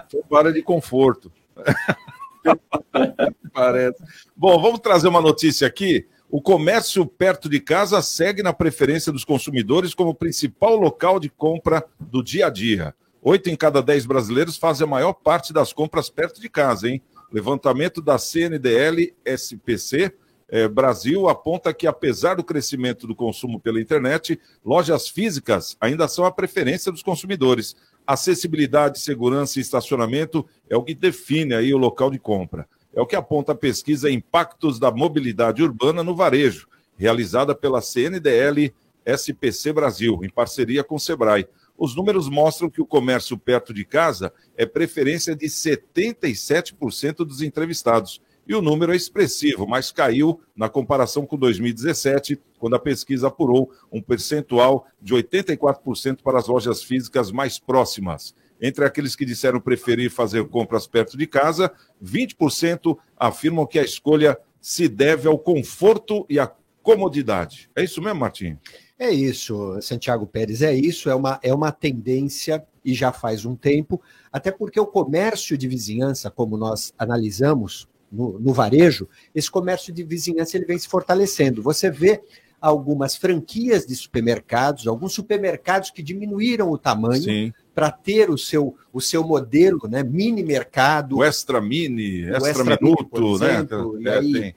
Foi para área de conforto. Parece. Bom, vamos trazer uma notícia aqui. O comércio perto de casa segue na preferência dos consumidores como principal local de compra do dia a dia. Oito em cada dez brasileiros fazem a maior parte das compras perto de casa, hein? Levantamento da CNDL SPC eh, Brasil aponta que, apesar do crescimento do consumo pela internet, lojas físicas ainda são a preferência dos consumidores. Acessibilidade, segurança e estacionamento é o que define aí o local de compra. É o que aponta a pesquisa Impactos da Mobilidade Urbana no Varejo, realizada pela CNDL SPC Brasil, em parceria com o Sebrae. Os números mostram que o comércio perto de casa é preferência de 77% dos entrevistados. E o número é expressivo, mas caiu na comparação com 2017, quando a pesquisa apurou um percentual de 84% para as lojas físicas mais próximas. Entre aqueles que disseram preferir fazer compras perto de casa, 20% afirmam que a escolha se deve ao conforto e à comodidade. É isso mesmo, Martim? É isso, Santiago Pérez, é isso, é uma, é uma tendência e já faz um tempo, até porque o comércio de vizinhança, como nós analisamos no, no varejo, esse comércio de vizinhança ele vem se fortalecendo. Você vê algumas franquias de supermercados, alguns supermercados que diminuíram o tamanho para ter o seu, o seu modelo, né, mini mercado. O extra mini, extra, extra minuto, né? né? E aí, é,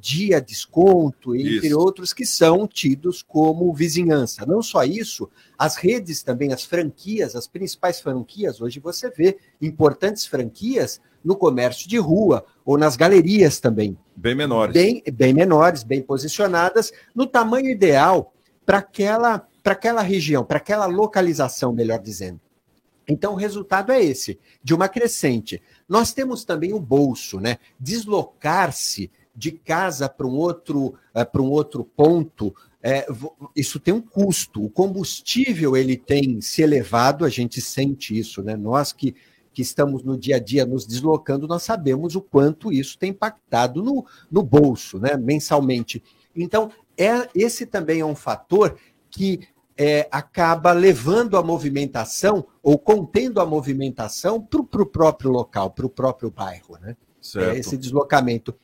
dia desconto, entre isso. outros, que são tidos como vizinhança. Não só isso, as redes também, as franquias, as principais franquias, hoje você vê importantes franquias no comércio de rua ou nas galerias também. Bem menores. Bem, bem menores, bem posicionadas, no tamanho ideal para aquela, aquela região, para aquela localização, melhor dizendo. Então, o resultado é esse, de uma crescente. Nós temos também o bolso, né? Deslocar-se de casa para um outro uh, para um outro ponto é, isso tem um custo. O combustível ele tem se elevado a gente sente isso né? Nós que que estamos no dia a dia nos deslocando nós sabemos o quanto isso tem impactado no, no bolso né? Mensalmente. Então é esse também é um fator que é, acaba levando a movimentação ou contendo a movimentação para o próprio local, para o próprio bairro, né? É esse deslocamento.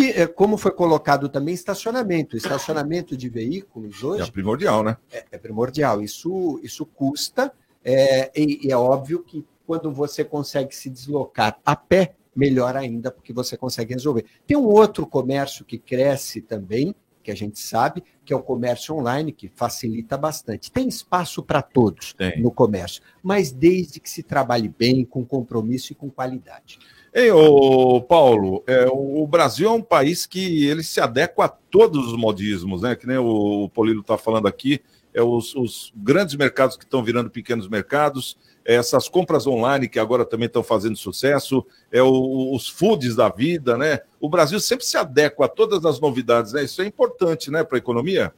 É, como foi colocado também, estacionamento. Estacionamento de veículos hoje. É primordial, né? É, é primordial. Isso, isso custa, é, e, e é óbvio que quando você consegue se deslocar a pé, melhor ainda, porque você consegue resolver. Tem um outro comércio que cresce também, que a gente sabe, que é o comércio online, que facilita bastante. Tem espaço para todos Tem. no comércio, mas desde que se trabalhe bem, com compromisso e com qualidade. Ei, ô, Paulo, é, o Brasil é um país que ele se adequa a todos os modismos, né? Que nem o, Polilo está falando aqui, é os, os, grandes mercados que estão virando pequenos mercados, é essas compras online que agora também estão fazendo sucesso, é o, os foods da vida, né? O Brasil sempre se adequa a todas as novidades, né? Isso é importante, né, para a economia.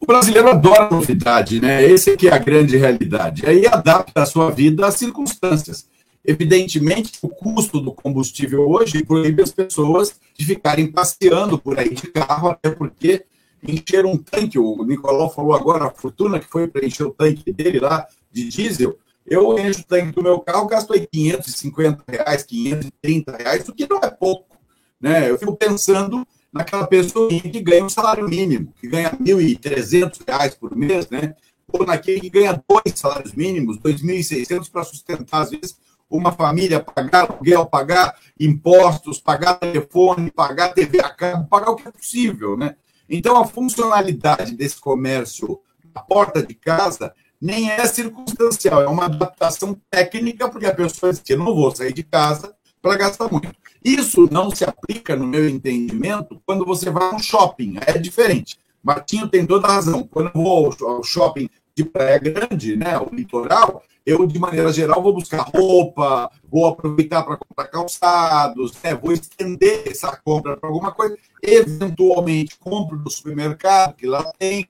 O brasileiro adora novidade, né? Esse aqui é a grande realidade. Aí adapta a sua vida às circunstâncias. Evidentemente, o custo do combustível hoje proíbe as pessoas de ficarem passeando por aí de carro, até porque encher um tanque, o Nicolau falou agora a fortuna que foi para encher o tanque dele lá de diesel, eu encho o tanque do meu carro, gasto aí 550 reais, 530 reais, o que não é pouco. Né? Eu fico pensando naquela pessoa que ganha um salário mínimo, que ganha 1.300 reais por mês, né? ou naquele que ganha dois salários mínimos, 2.600 para sustentar, às vezes, uma família pagar aluguel, pagar impostos, pagar telefone, pagar TV a cabo, pagar o que é possível, né? Então, a funcionalidade desse comércio na porta de casa nem é circunstancial, é uma adaptação técnica, porque a pessoa diz que não vou sair de casa para gastar muito. Isso não se aplica, no meu entendimento, quando você vai a um shopping, é diferente. Martinho tem toda a razão. Quando eu vou ao shopping de Praia Grande, né, o litoral, eu, de maneira geral, vou buscar roupa, vou aproveitar para comprar calçados, né? vou estender essa compra para alguma coisa. Eventualmente, compro no supermercado, que lá tem,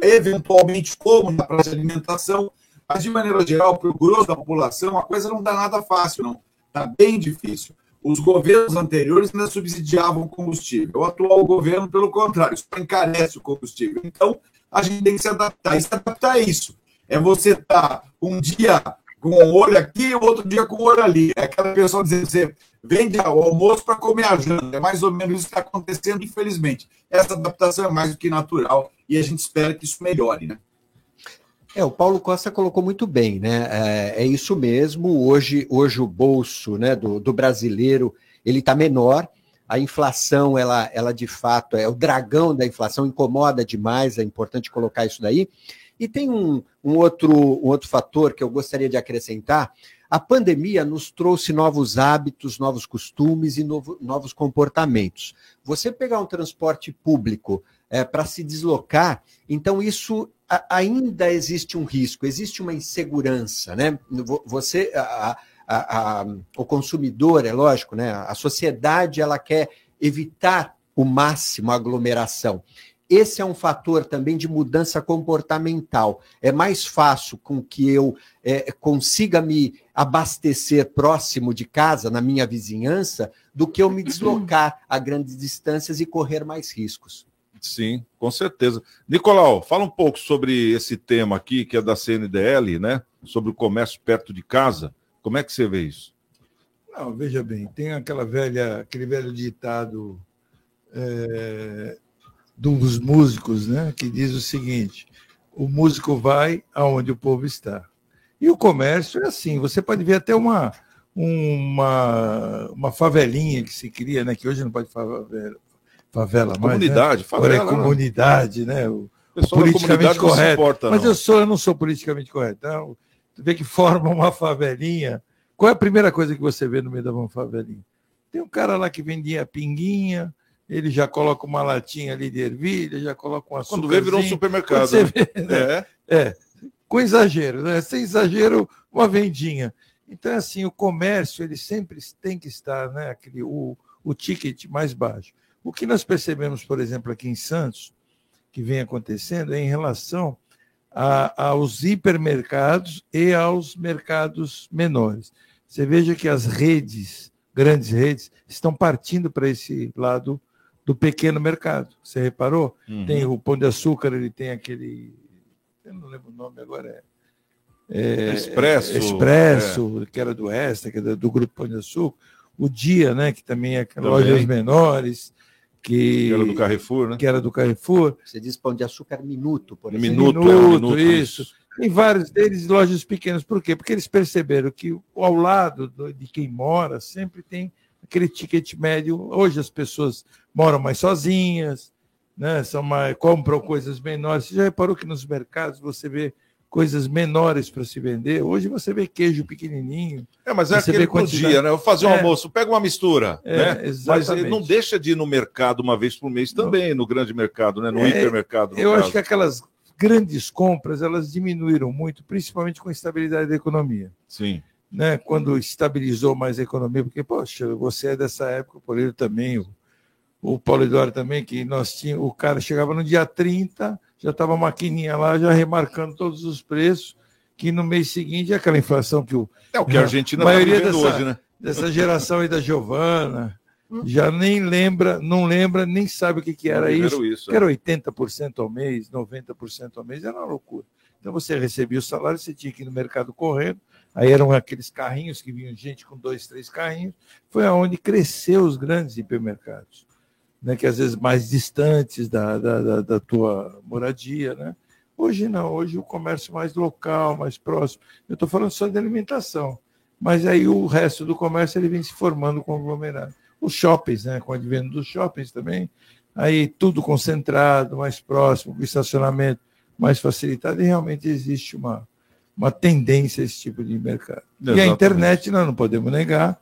eventualmente, como na praça de alimentação, mas, de maneira geral, para o grosso da população, a coisa não dá nada fácil, não. Está bem difícil. Os governos anteriores ainda subsidiavam o combustível. O atual governo, pelo contrário, só encarece o combustível. Então, a gente tem que se adaptar. E se adaptar a isso é você estar tá um dia com o olho aqui, outro dia com o olho ali. É aquela pessoa dizendo, você vende o almoço para comer a janta. É mais ou menos isso que está acontecendo, infelizmente. Essa adaptação é mais do que natural e a gente espera que isso melhore, né? É, o Paulo Costa colocou muito bem, né? É, é isso mesmo. Hoje, hoje o bolso né, do, do brasileiro ele está menor. A inflação, ela, ela de fato é o dragão da inflação, incomoda demais. É importante colocar isso daí. E tem um, um, outro, um outro fator que eu gostaria de acrescentar. A pandemia nos trouxe novos hábitos, novos costumes e novo, novos comportamentos. Você pegar um transporte público é, para se deslocar, então isso a, ainda existe um risco, existe uma insegurança, né? Você, a, a, o consumidor, é lógico, né? A sociedade ela quer evitar o máximo a aglomeração. Esse é um fator também de mudança comportamental. É mais fácil com que eu é, consiga me abastecer próximo de casa, na minha vizinhança, do que eu me deslocar a grandes distâncias e correr mais riscos. Sim, com certeza. Nicolau, fala um pouco sobre esse tema aqui, que é da CNDL, né? Sobre o comércio perto de casa. Como é que você vê isso? Não, veja bem, tem aquela velha, aquele velho ditado é, dos músicos, né? Que diz o seguinte: o músico vai aonde o povo está. E o comércio é assim, você pode ver até uma, uma, uma favelinha que se cria, né? Que hoje não pode favela, favela mais. Comunidade, né? favela. Agora é comunidade, né? O, O pessoal se correto. importa, Mas eu sou, eu não sou politicamente correto. Então, tu vê que forma uma favelinha. Qual é a primeira coisa que você vê no meio da uma favelinha? Tem um cara lá que vendia pinguinha, ele já coloca uma latinha ali de ervilha, já coloca um açúcar. Quando vê, virou um supermercado, Você né? vê, né? É, com exagero, né? Sem exagero, uma vendinha. Então, assim, o comércio, ele sempre tem que estar, né? Aquele, o, o ticket mais baixo. O que nós percebemos, por exemplo, aqui em Santos, que vem acontecendo, é em relação a- aos hipermercados e aos mercados menores. Você veja que as redes, grandes redes, estão partindo para esse lado do pequeno mercado. Você reparou? Uhum. Tem o Pão de Açúcar, ele tem aquele. Eu não lembro o nome agora. É, é- Expresso, Expresso, que era do Extra, que era do Grupo Pão de Açúcar. O Dia, né, que também é Também. lojas menores. Que, Que era do Carrefour, né? Que era do Carrefour. Você diz pão de açúcar minuto, por Minuto, exemplo. Minuto, é um minuto, isso. isso. Tem vários deles lojas pequenas. Por quê? Porque eles perceberam que ao lado do- de quem mora sempre tem aquele ticket médio. Hoje as pessoas moram mais sozinhas, né? São mais, compram coisas menores. Você já reparou que nos mercados você vê coisas menores para se vender? Hoje você vê queijo pequenininho. É, mas é aquele dia, né? Eu vou fazer um É. almoço, pega uma mistura, É, né? Mas exatamente. ele não deixa de ir no mercado uma vez por mês também, no grande mercado, né? No É, hipermercado. no Eu caso. acho que aquelas grandes compras elas diminuíram muito, principalmente com a estabilidade da economia. Sim. Né? Quando estabilizou mais a economia, porque, poxa, você é dessa época, o Paulo também, o, o Paulo Eduardo também, que nós tínhamos, o cara chegava no dia 30, já estava a maquininha lá, já remarcando todos os preços, que no mês seguinte aquela inflação que o. É o que a Argentina a tá maioria vivendo dessa, hoje, né? dessa geração aí da Giovana já nem lembra, não lembra, nem sabe o que, que era isso. isso, é. era 80% ao mês, 90% ao mês, era uma loucura. Então você recebia o salário, você tinha que ir no mercado correndo, aí eram aqueles carrinhos que vinham gente com dois, três carrinhos. Foi aonde cresceu os grandes hipermercados, né? que às vezes mais distantes da, da, da, da tua moradia. Né? Hoje não, hoje o comércio mais local, mais próximo. Eu estou falando só de alimentação, mas aí o resto do comércio ele vem se formando conglomerado. Os shoppings, né? com o advento dos shoppings também, aí tudo concentrado, mais próximo, com estacionamento mais facilitado, e realmente existe uma, uma tendência a esse tipo de mercado. E a Exatamente. internet, nós não podemos negar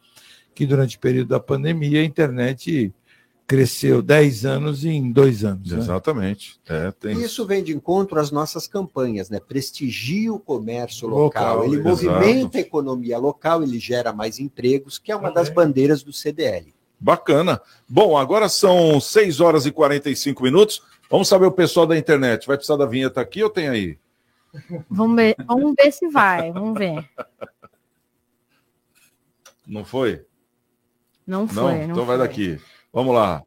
que durante o período da pandemia a internet cresceu 10 anos em dois anos. né? Exatamente. É, tem... E Isso vem de encontro às nossas campanhas, né? Prestigia o comércio local, Local, ele exato. movimenta a economia local, ele gera mais empregos, que é uma das bandeiras do CDL. Bacana. Bom, agora são 6 horas e 45 minutos. Vamos saber o pessoal da internet. Vai precisar da vinheta aqui ou tem aí? Vamos ver, vamos ver se vai, vamos ver. Não foi? Não foi, Não? não, então vai foi. daqui. Vamos lá.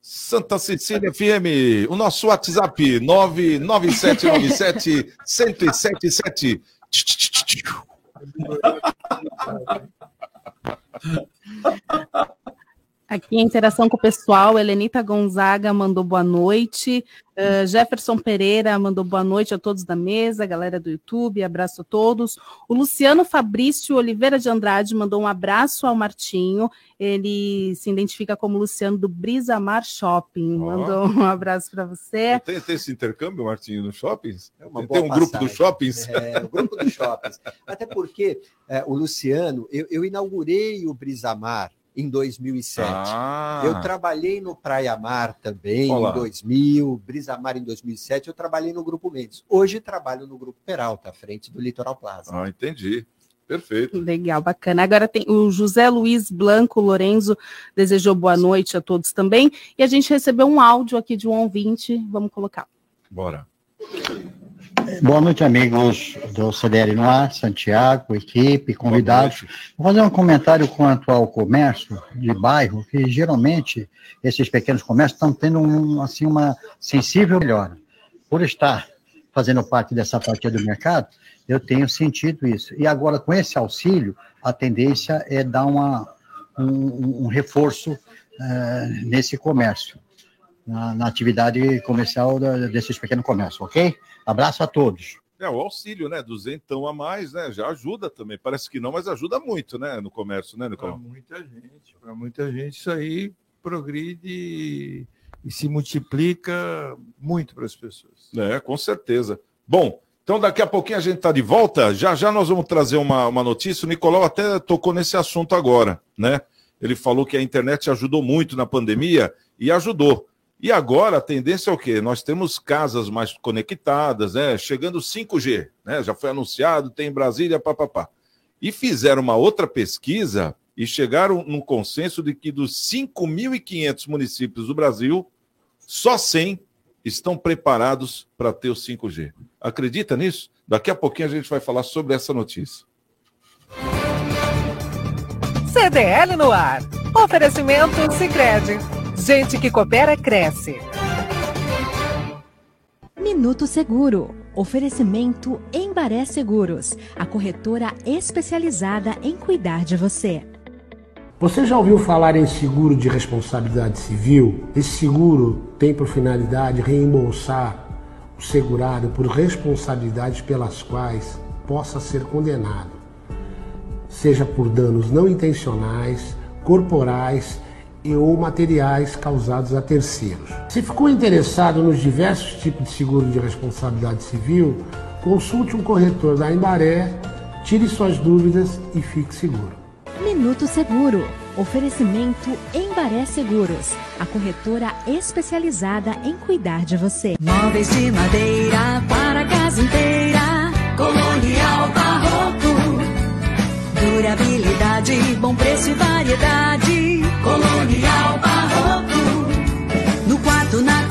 Santa Cecília FM, o nosso WhatsApp 99797 1077. Aqui a interação com o pessoal, Helenita Gonzaga mandou boa noite, eh, Jefferson Pereira mandou boa noite a todos da mesa, galera do YouTube, abraço a todos. O Luciano Fabrício Oliveira de Andrade mandou um abraço ao Martinho, ele se identifica como Luciano do Brisamar Shopping, Ó. mandou um abraço para você. Tem, tem esse intercâmbio, Martinho, nos shoppings? uma tem boa um grupo passagem. dos shoppings? É, o grupo dos shoppings. Até porque é, o Luciano, eu, eu inaugurei o Brisamar em 2007. Ah. Eu trabalhei no Praia Mar também Olá. em 2000, Brisamar em 2007. Eu trabalhei no Grupo Mendes. Hoje trabalho no Grupo Peralta, à frente do Litoral Plaza. Ah, entendi. Perfeito. Legal, bacana. Agora tem o José Luiz Blanco Lorenzo desejou boa noite a todos também. E a gente recebeu um áudio aqui de um ouvinte. Vamos colocar. Bora. Boa noite, amigos do CDL no ar, Santiago, equipe, convidados. Vou fazer um comentário quanto ao comércio de bairro, que geralmente esses pequenos comércios estão tendo um, assim, uma sensível melhora. Por estar fazendo parte dessa fatia do mercado, eu tenho sentido isso. E agora, com esse auxílio, a tendência é dar uma, um, um reforço uh, nesse comércio, na, na atividade comercial da, desses pequenos comércios, ok? Abraço a todos. É, o auxílio, né? Duzentão a mais, né? Já ajuda também. Parece que não, mas ajuda muito, né? No comércio, né, Nicolau? Para muita gente. Para muita gente, isso aí progride e se multiplica muito para as pessoas. É, com certeza. Bom, então daqui a pouquinho a gente está de volta. Já já nós vamos trazer uma, uma notícia. O Nicolau até tocou nesse assunto agora, né? Ele falou que a internet ajudou muito na pandemia e ajudou. E agora a tendência é o quê? Nós temos casas mais conectadas, né? Chegando 5G, né? Já foi anunciado, tem em Brasília, papapá. E fizeram uma outra pesquisa e chegaram num consenso de que dos 5.500 municípios do Brasil, só 100 estão preparados para ter o 5G. Acredita nisso? Daqui a pouquinho a gente vai falar sobre essa notícia. CDL no ar. Oferecimento Sicredi. Gente que coopera cresce. Minuto Seguro. Oferecimento Embaré Seguros, a corretora especializada em cuidar de você. Você já ouviu falar em seguro de responsabilidade civil? Esse seguro tem por finalidade reembolsar o segurado por responsabilidades pelas quais possa ser condenado, seja por danos não intencionais, corporais e ou materiais causados a terceiros. Se ficou interessado nos diversos tipos de seguro de responsabilidade civil, consulte um corretor da Embaré, tire suas dúvidas e fique seguro. Minuto Seguro. Oferecimento Embaré Seguros, a corretora especializada em cuidar de você. Móveis de madeira para a casa inteira, colonial barroco. Durabilidade, bom preço e variedade.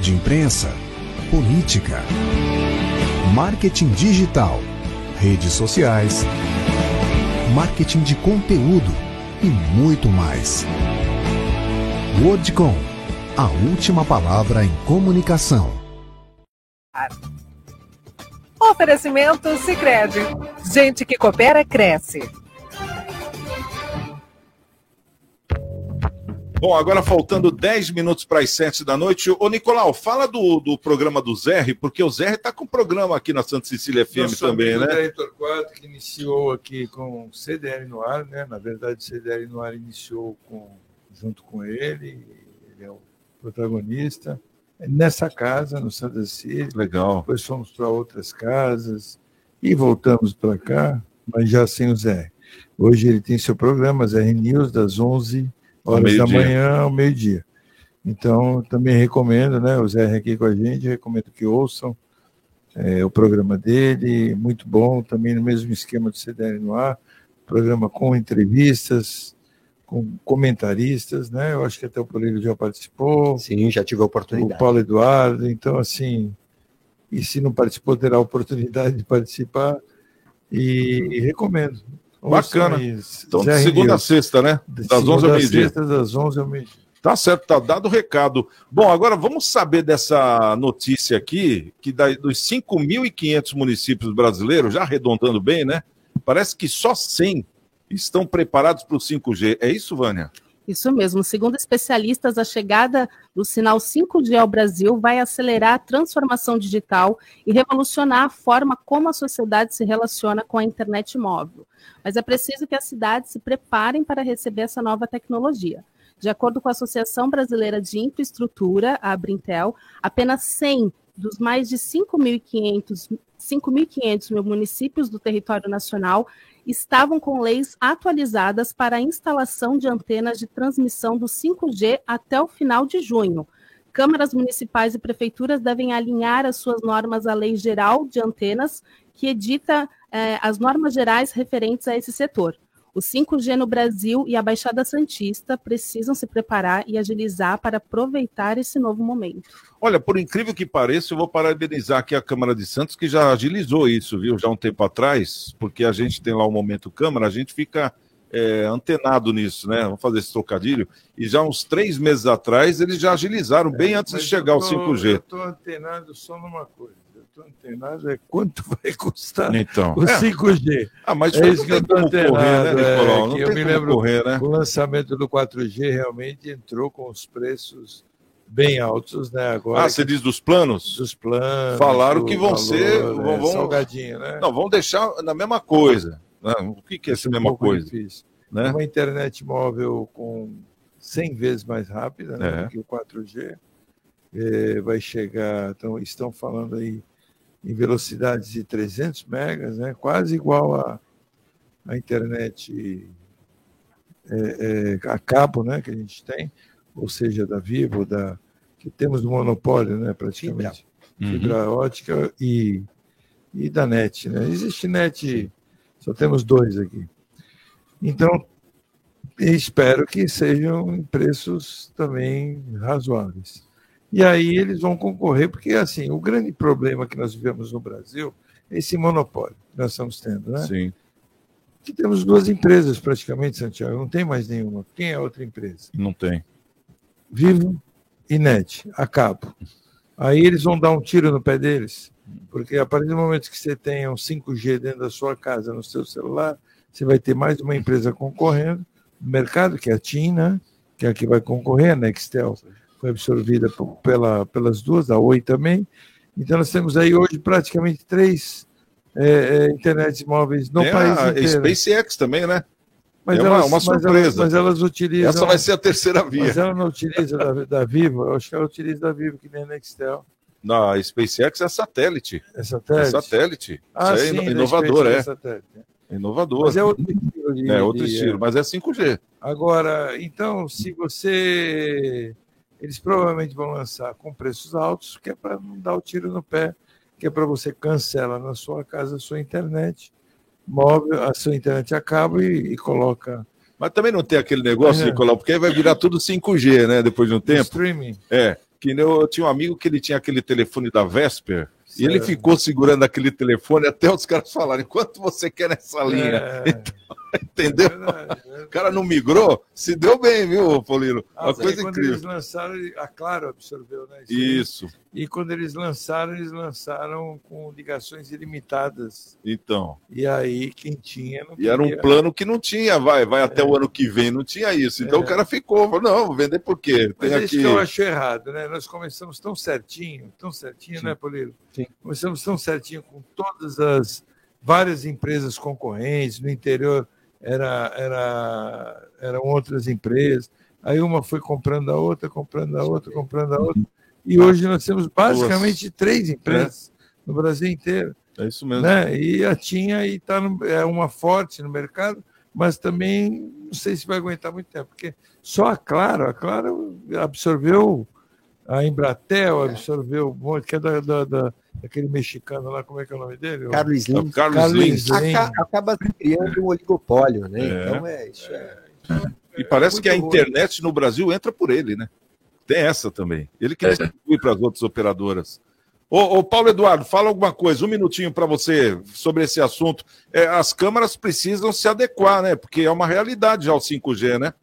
de imprensa, política, marketing digital, redes sociais, marketing de conteúdo e muito mais. Wordcom, a última palavra em comunicação. Oferecimento Sicredi. Gente que coopera cresce. Bom, agora faltando 10 minutos para as 7 da noite. Ô, Nicolau, fala do, do programa do Zé, porque o Zé está com programa aqui na Santa Cecília FM Nosso também, né? Diretor 4, que iniciou aqui com o CDL no ar, né? Na verdade, o CDL no ar iniciou com, junto com ele, ele é o protagonista. Nessa casa, no Santa Cecília. Legal. Depois fomos para outras casas e voltamos para cá, mas já sem o Zé. Hoje ele tem seu programa, Zé News, das 11 horas da manhã ao meio-dia. Então, também recomendo, né? O Zé aqui com a gente, recomendo que ouçam é, o programa dele, muito bom, também no mesmo esquema do CDL no ar, programa com entrevistas, com comentaristas, né? Eu acho que até o Polírio já participou. Sim, já tive a oportunidade. O Paulo Eduardo, então, assim, e se não participou, terá a oportunidade de participar, e, e recomendo. Bacana. Então, de segunda a sexta, né? Das 11 segunda ao meio-dia. das 11 ao meio-dia. Tá certo, tá dado o recado. Bom, agora vamos saber dessa notícia aqui, que da- dos 5.500 municípios brasileiros, já arredondando bem, né? Parece que só 100 estão preparados para o 5G. É isso, Vânia? Isso mesmo. Segundo especialistas, a chegada do sinal 5G ao Brasil vai acelerar a transformação digital e revolucionar a forma como a sociedade se relaciona com a internet móvel. Mas é preciso que as cidades se preparem para receber essa nova tecnologia. De acordo com a Associação Brasileira de Infraestrutura, a Abrintel, apenas 100 dos mais de 5.500 mil municípios do território nacional estavam com leis atualizadas para a instalação de antenas de transmissão do 5G até o final de junho. Câmaras municipais e prefeituras devem alinhar as suas normas à Lei Geral de Antenas, que edita eh, as normas gerais referentes a esse setor. O 5G no Brasil e a Baixada Santista precisam se preparar e agilizar para aproveitar esse novo momento. Olha, por incrível que pareça, eu vou parabenizar aqui a Câmara de Santos, que já agilizou isso, viu, já um tempo atrás, porque a gente tem lá o Momento Câmara, a gente fica é, antenado nisso, né? Vamos fazer esse trocadilho. E já uns três meses atrás, eles já agilizaram, bem antes de chegar tô- 5G. Eu estou antenado só numa coisa. Antenado é quanto vai custar Então, o é. 5G. Ah, mas é isso que eu estou como correr, antenado. né, é, Nicolau? Que eu me lembro, correr, né? o lançamento do 4G realmente entrou com os preços bem altos, né? Agora Ah, você diz dos planos? Dos planos. Falaram que vão valor, ser. né, Vão, vão- salgadinho, né? Não, vão deixar na mesma coisa. né? O que, que é essa um mesma coisa? difícil. Né? Uma internet móvel com 100 vezes mais rápida né, É. do que o 4G. Eh, vai chegar, então, estão falando aí em velocidades de 300 megas, né, quase igual a, a internet eh, eh, a cabo né, que a gente tem, ou seja, da Vivo, da, que temos no monopólio né, praticamente. Uhum. Fibra ótica e, e da NET. Né? Existe NET, só temos dois aqui. Então, espero que sejam em preços também razoáveis. E aí eles vão concorrer, porque assim, o grande problema que nós vivemos no Brasil é esse monopólio que nós estamos tendo, né? Sim. Que temos duas empresas praticamente, Santiago, não tem mais nenhuma. Quem é a outra empresa? Não tem. Vivo e NET, a cabo. Aí eles vão dar um tiro no pé deles, porque a partir do momento que você tenha um 5G dentro da sua casa, no seu celular, você vai ter mais uma empresa concorrendo no mercado, que é a TIM, né? que é a que vai concorrer, a Nextel foi absorvida pela, pelas duas, a Oi também. Então nós temos aí hoje praticamente três é, é, internets móveis no Tem país a inteiro. SpaceX também, né? Mas é uma, elas- uma mas elas- surpresa. mas elas utilizam- Essa vai ser a terceira via. Mas ela não utiliza da, da Vivo, eu acho que ela utiliza da Vivo, que nem a Nextel. Na SpaceX é satélite. É satélite? É satélite. Ah, Isso é sim, da inovador, é. é satélite. Inovador. Mas é outro estilo de- É outro de- estilo, mas é 5G. Agora, então, se você. Eles provavelmente vão lançar com preços altos, que é para não dar o tiro no pé, que é para você cancela na sua casa a sua internet móvel, a sua internet a cabo e, e coloca Mas também não tem aquele negócio, É. Nicolau, porque aí vai virar tudo 5G, né? Depois de um tempo. streaming. É. Que eu, eu tinha um amigo que ele tinha aquele telefone da Vesper e ele ficou segurando aquele telefone até os caras falarem quanto você quer nessa linha. É. Então, entendeu? o cara não migrou, se deu bem, viu, Paulino? Ah, Uma sim, coisa quando incrível. eles lançaram, a Claro absorveu, né? Isso. E quando eles lançaram, eles lançaram com ligações ilimitadas. Então. E aí, quem tinha não E era um queria. plano que não tinha, vai, vai até o ano que vem, não tinha isso. Então É. o cara ficou, falou, não, vou vender por quê? Mas Tem é isso aqui. que eu acho errado, né? Nós começamos tão certinho, tão certinho, Sim. né, Polilo? Sim. Começamos tão certinho com todas as várias empresas concorrentes, no interior era, era, eram outras empresas, aí uma foi comprando a outra, comprando a outra, comprando a outra, e hoje nós temos basicamente três empresas no Brasil inteiro. É isso mesmo. Né? E a tinha e tá no, é uma forte no mercado, mas também não sei se vai aguentar muito tempo, porque só a Claro, a Claro absorveu a Embratel, absorveu um monte, que é da, da, da- daquele mexicano lá, como é que é o nome dele? Carlos Slim. É o Carlos Slim. Aca- Acaba criando um oligopólio, né? É. Então é isso. É. E parece que a internet no Brasil entra por ele, né? Tem essa também. Ele que distribui para as outras operadoras. Ô, ô, Paulo Eduardo, fala alguma coisa, um minutinho para você sobre esse assunto. É, as câmaras precisam se adequar, né? Porque é uma realidade já o 5G, né?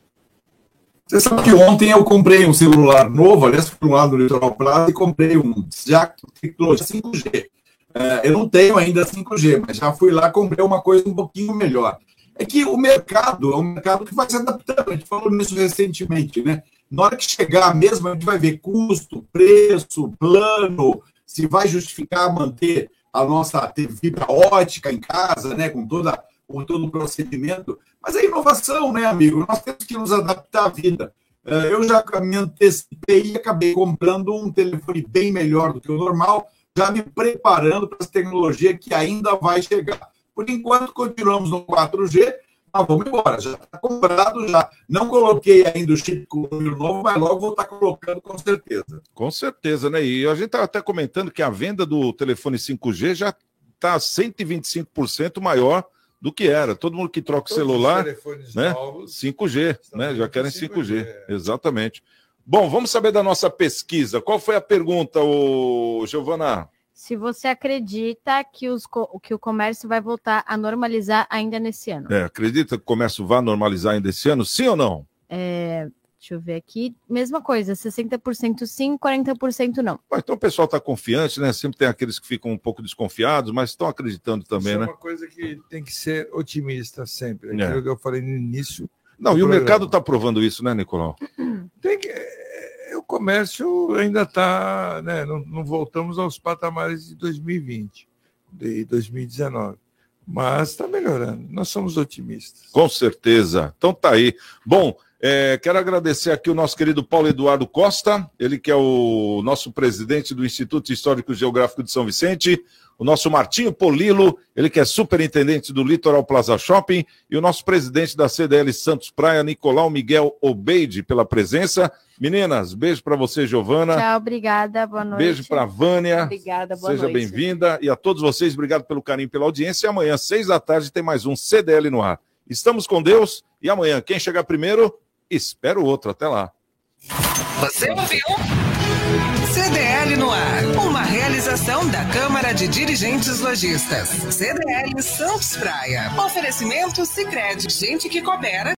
Você sabe que ontem eu comprei um celular novo, aliás, fui lá no Litoral Plaza e comprei um já tecnologia 5G. É, eu não tenho ainda 5G, mas já fui lá comprei uma coisa um pouquinho melhor. é que o mercado é um mercado que vai se adaptando. A gente falou nisso recentemente, né? Na hora que chegar mesmo, a gente vai ver custo, preço, plano, se vai justificar manter a nossa fibra ótica em casa, né? Com toda com todo o procedimento. Mas é inovação, né, amigo? Nós temos que nos adaptar à vida. Eh, eu já me antecipei e acabei comprando um telefone bem melhor do que o normal, já me preparando para essa tecnologia que ainda vai chegar. Por enquanto, continuamos no 4G, mas vamos embora. Já está comprado, já. Não coloquei ainda o chip com o número novo, mas logo vou estar colocando com certeza. Com certeza, né? E a gente estava até comentando que a venda do telefone 5G já está 125% maior do que era. Todo mundo que troca o celular, né? 5G, né? Já querem 5G, 5G. exatamente. Bom, vamos saber da nossa pesquisa. Qual foi a pergunta, o Giovana? Se você acredita que, os, que o comércio vai voltar a normalizar ainda nesse ano. É, acredita que o comércio vai normalizar ainda esse ano? Sim ou não? É, deixa eu ver aqui. Mesma coisa, 60% sim, 40% não. então o pessoal está confiante, né? Sempre tem aqueles que ficam um pouco desconfiados, mas estão acreditando também, Isso né? É uma coisa que tem que ser otimista sempre. Aquilo É. que eu falei no início. Não, e o programa. mercado está provando isso, né, Nicolau? Tem que, é, o comércio ainda está, né, não, não voltamos aos patamares de 2020, de 2019, mas está melhorando. Nós somos otimistas. Com certeza. Então tá aí. Bom, é, quero agradecer aqui o nosso querido Paulo Eduardo Costa, ele que é o nosso presidente do Instituto Histórico e Geográfico de São Vicente, o nosso Martinho Polilo, ele que é superintendente do Litoral Plaza Shopping, e o nosso presidente da CDL Santos Praia, Nicolau Miguel Obeide, pela presença. Meninas, beijo para você, Giovana. Tchau, obrigada, boa noite. Beijo para Vânia. Obrigada, boa Seja noite. bem-vinda. E a todos vocês, obrigado pelo carinho, pela audiência. E amanhã, seis da tarde, tem mais um CDL no ar. Estamos com Deus. E amanhã, quem chegar primeiro, espera o outro. Até lá. Você ouviu? CDL no ar. Uma realização da Câmara de Dirigentes Lojistas. CDL Santos Praia. Oferecimento Sicredi. Gente que coopera